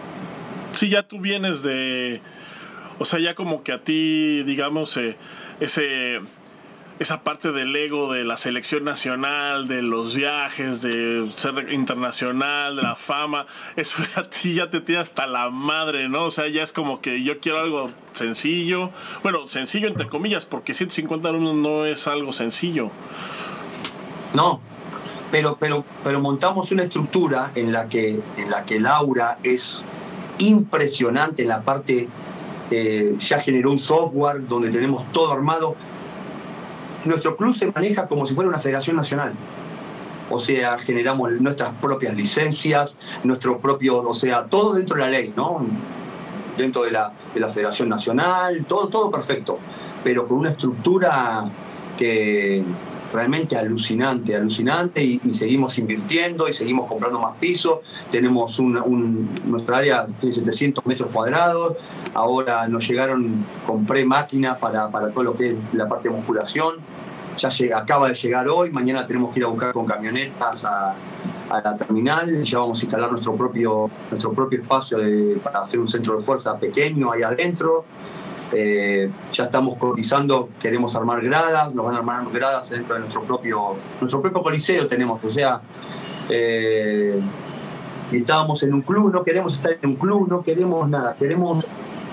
Sí, ya tú vienes de o sea, ya como que a ti, digamos, eh, ese esa parte del ego de la selección nacional, de los viajes, de ser internacional, de la fama, eso a ti ya te tiene hasta la madre, ¿no? O sea, ya es como que yo quiero algo sencillo, bueno, sencillo entre comillas, porque 150 alumnos no es algo sencillo. No, pero, pero, pero montamos una estructura en la que, en la que Laura es impresionante en la parte eh, ya generó un software donde tenemos todo armado. Nuestro club se maneja como si fuera una federación nacional. O sea, generamos nuestras propias licencias, nuestro propio, o sea, todo dentro de la ley, ¿no? Dentro de la, de la Federación Nacional, todo, todo perfecto, pero con una estructura que, realmente alucinante, alucinante y, seguimos invirtiendo y seguimos comprando más pisos. Tenemos un, nuestra área de 700 metros cuadrados. Ahora nos llegaron, compré máquinas para, para todo lo que es la parte de musculación. Ya llega, acaba de llegar hoy, mañana tenemos que ir a buscar con camionetas a, la terminal, ya vamos a instalar nuestro propio, nuestro propio espacio para hacer un centro de fuerza pequeño ahí adentro. Eh, ya estamos cotizando, queremos armar gradas, nos van a armar gradas dentro de nuestro propio, nuestro propio coliseo tenemos, o sea, eh, estábamos en un club, no queremos estar en un club, no queremos nada, queremos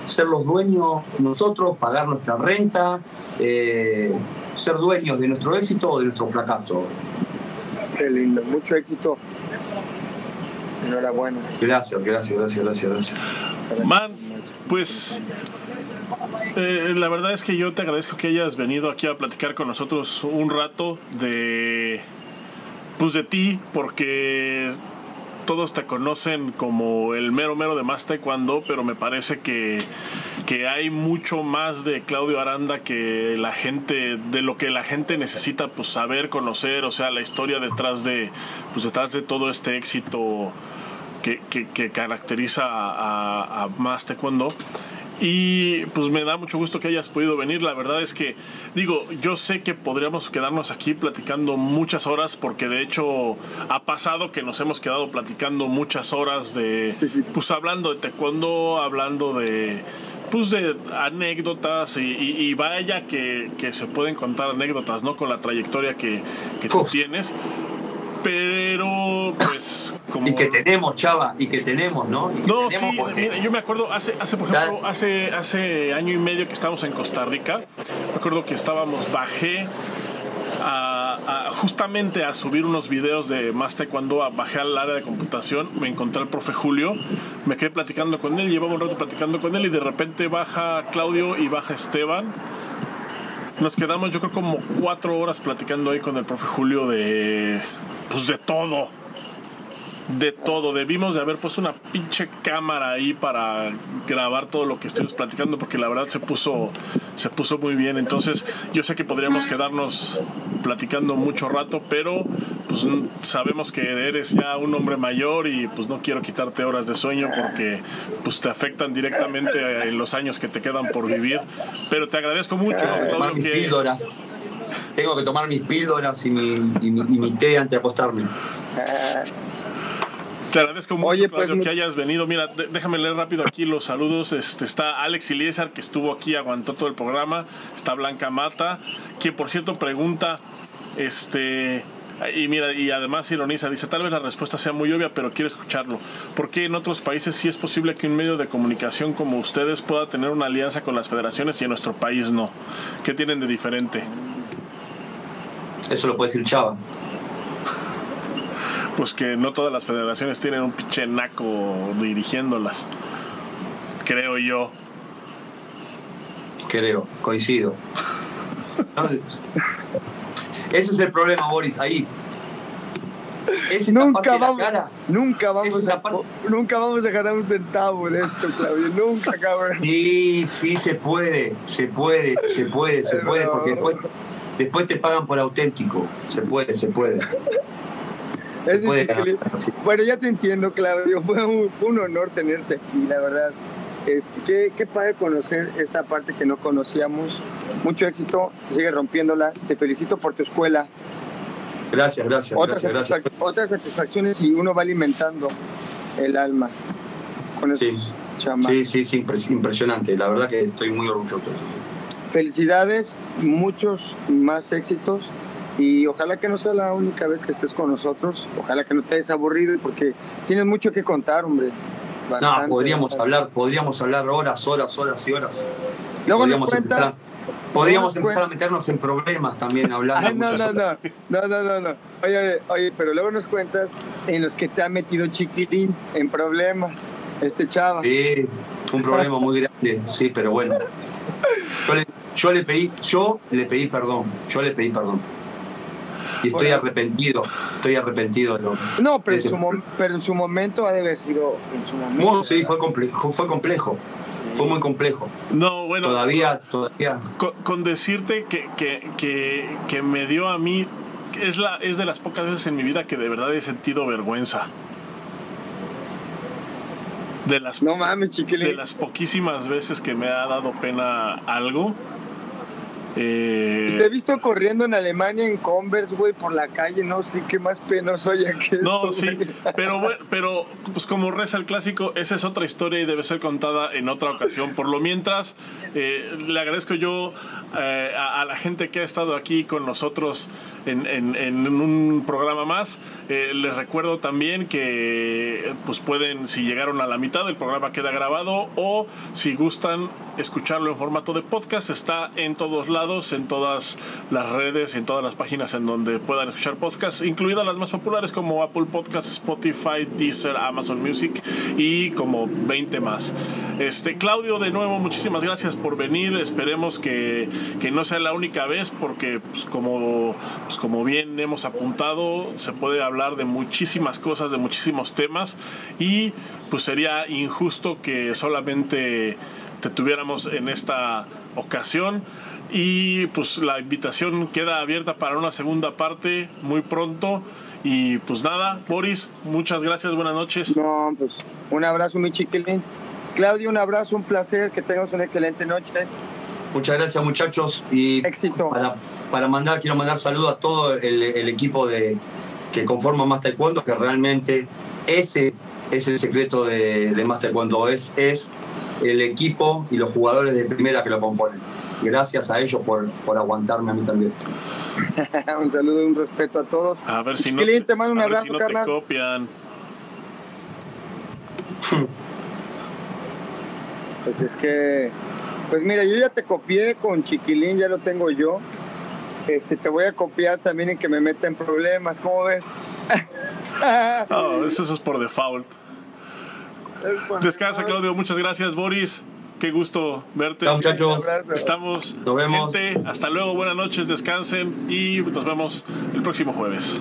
ser los dueños nosotros, pagar nuestra renta, eh, ser dueños de nuestro éxito o de nuestro fracaso. Qué lindo, mucho éxito. Enhorabuena. Gracias, gracias, gracias, gracias, gracias. Man, pues eh, la verdad es que yo te agradezco que hayas venido aquí a platicar con nosotros un rato de pues de ti porque todos te conocen como el mero mero de más taekwondo, pero me parece que, que hay mucho más de Claudio Aranda que la gente, de lo que la gente necesita pues saber, conocer, o sea, la historia detrás de, pues detrás de todo este éxito que, que, caracteriza a, a. Y pues me da mucho gusto que hayas podido venir. La verdad es que, digo, yo sé que podríamos quedarnos aquí platicando muchas horas, porque de hecho ha pasado que nos hemos quedado platicando muchas horas de, Sí, sí, sí. pues hablando de taekwondo, hablando de, pues de anécdotas y, y- y vaya que, que se pueden contar anécdotas, ¿no? Con la trayectoria que, que tú tienes. Pero, pues, como... Y que tenemos, Chava, y que tenemos, ¿no? Que No, sí, tenemos porque- mira, yo me acuerdo hace, hace por ejemplo, hace, hace año y medio que estábamos en Costa Rica, me acuerdo que estábamos, bajé a, a- justamente a subir unos videos de más taekwondo, bajé al área de computación, me encontré al profe Julio, me quedé platicando con él, llevaba un rato platicando con él y de repente baja Claudio y baja Esteban. Nos quedamos yo creo como cuatro horas platicando ahí con el profe Julio de pues de todo de todo. Debimos de haber puesto una pinche cámara ahí para grabar todo lo que estuvimos platicando porque la verdad se puso se puso muy bien. Entonces, yo sé que podríamos quedarnos platicando mucho rato, pero pues sabemos que eres ya un hombre mayor y pues no quiero quitarte horas de sueño porque pues te afectan directamente en los años que te quedan por vivir. Pero te agradezco mucho, Claudio, que píldoras. Tengo que tomar mis píldoras y mi, y mi, y mi té antes de acostarme. Te agradezco mucho, Oye, pues, Claudio, mi- que hayas venido. Mira, déjame leer rápido aquí los saludos. Este, está Alex Iliesar, que estuvo aquí, aguantó todo el programa. Está Blanca Mata, quien por cierto pregunta, este... Y mira, y además ironiza, dice, tal vez la respuesta sea muy obvia, pero quiero escucharlo. ¿Por qué en otros países sí es posible que un medio de comunicación como ustedes pueda tener una alianza con las federaciones y en nuestro país no? ¿Qué tienen de diferente? Eso lo puede decir Chava. Pues que no todas las federaciones tienen un pinche naco dirigiéndolas. Creo yo. Creo, coincido. No, Ese es el problema, Boris, ahí. Es Nunca vamos, nunca vamos a, parte- nunca vamos a ganar un centavo de esto, Claudio. Nunca, cabrón. Sí, sí se puede, se puede, se puede, se puede, porque después, después te pagan por auténtico. Se puede, se puede. Es difícil. Bueno, ya te entiendo, Claudio. Fue un, un honor tenerte aquí, la verdad. Este, qué, qué padre conocer esta parte que no conocíamos. Mucho éxito, sigue rompiéndola. Te felicito por tu escuela. Gracias, gracias, Otras, gracias, gracias. satisfac- otras satisfacciones y uno va alimentando el alma con Sí. Sí, sí, sí, impres- impresionante. La verdad que estoy muy orgulloso. Felicidades, muchos más éxitos y ojalá que no sea la única vez que estés con nosotros. Ojalá que no te hayas aburrido porque tienes mucho que contar, hombre. No, podríamos bastante. hablar, podríamos hablar horas, horas, horas y horas. Luego nos podríamos cuentas. empezar, podríamos nos empezar a meternos en problemas también hablando. Ay, no, no, no, no, no, no, no. Oye, oye, oye, pero luego nos cuentas en los que te ha metido chiquitín en problemas, este chava. Sí, un problema muy grande, sí, pero bueno. Yo le, yo le pedí, yo le pedí perdón, yo le pedí perdón. Y estoy arrepentido, estoy arrepentido de lo No, pero en, su mom- pero en su momento ha de haber sido en su momento. No, sí, fue complejo, fue complejo, fue muy complejo. No, bueno. Todavía, todavía. Con, con decirte que, que, que, que me dio a mí, es, la, es de las pocas veces en mi vida que de verdad he sentido vergüenza. De las, No mames, de las poquísimas veces que me ha dado pena algo, Eh, Te he visto corriendo en Alemania en Converse, güey, por la calle, no sé qué más penoso hay aquí. No, sí, pero bueno, pero pues como reza el clásico, esa es otra historia y debe ser contada en otra ocasión. Por lo mientras, eh, le agradezco yo eh, a, la gente que ha estado aquí con nosotros en, un programa más. Eh, les recuerdo también que pues pueden, si llegaron a la mitad, el programa queda grabado o si gustan escucharlo en formato de podcast, está en todos lados, en todas las redes, en todas las páginas en donde puedan escuchar podcasts, incluidas las más populares como Apple Podcasts, Spotify, Deezer, Amazon Music y como 20 más. Este, Claudio, de nuevo, muchísimas gracias por venir. Esperemos que, que no sea la única vez porque pues, como, pues, como bien hemos apuntado, se puede hablar de muchísimas cosas, de muchísimos temas y pues sería injusto que solamente te tuviéramos en esta ocasión. Y pues la invitación queda abierta para una segunda parte muy pronto. Y pues nada, Boris, muchas gracias, buenas noches. No, pues un abrazo, mi chiquilín. Claudio, un abrazo, un placer, que tengas una excelente noche. Muchas gracias, muchachos. Y Éxito. para, para mandar, quiero mandar saludos a todo el, el equipo de, que conforma Más Taekwondo, que realmente ese es el secreto de, de Más Taekwondo, es, es el equipo y los jugadores de primera que lo componen. Gracias a ellos por, por aguantarme a mí también. un saludo y un respeto a todos. A ver si no, te mando un a ver abrazo, si no te carnal. copian. Pues es que, pues mira, yo ya te copié con Chiquilín, ya lo tengo yo. Este, te voy a copiar también en que me meta en problemas, ¿cómo ves? No, eso es por default. Descansa. Claudio. Muchas gracias, Boris. Qué gusto verte. Chao, muchachos. Un abrazo. Estamos. Nos vemos. Gente, hasta luego. Buenas noches. Descansen y nos vemos el próximo jueves.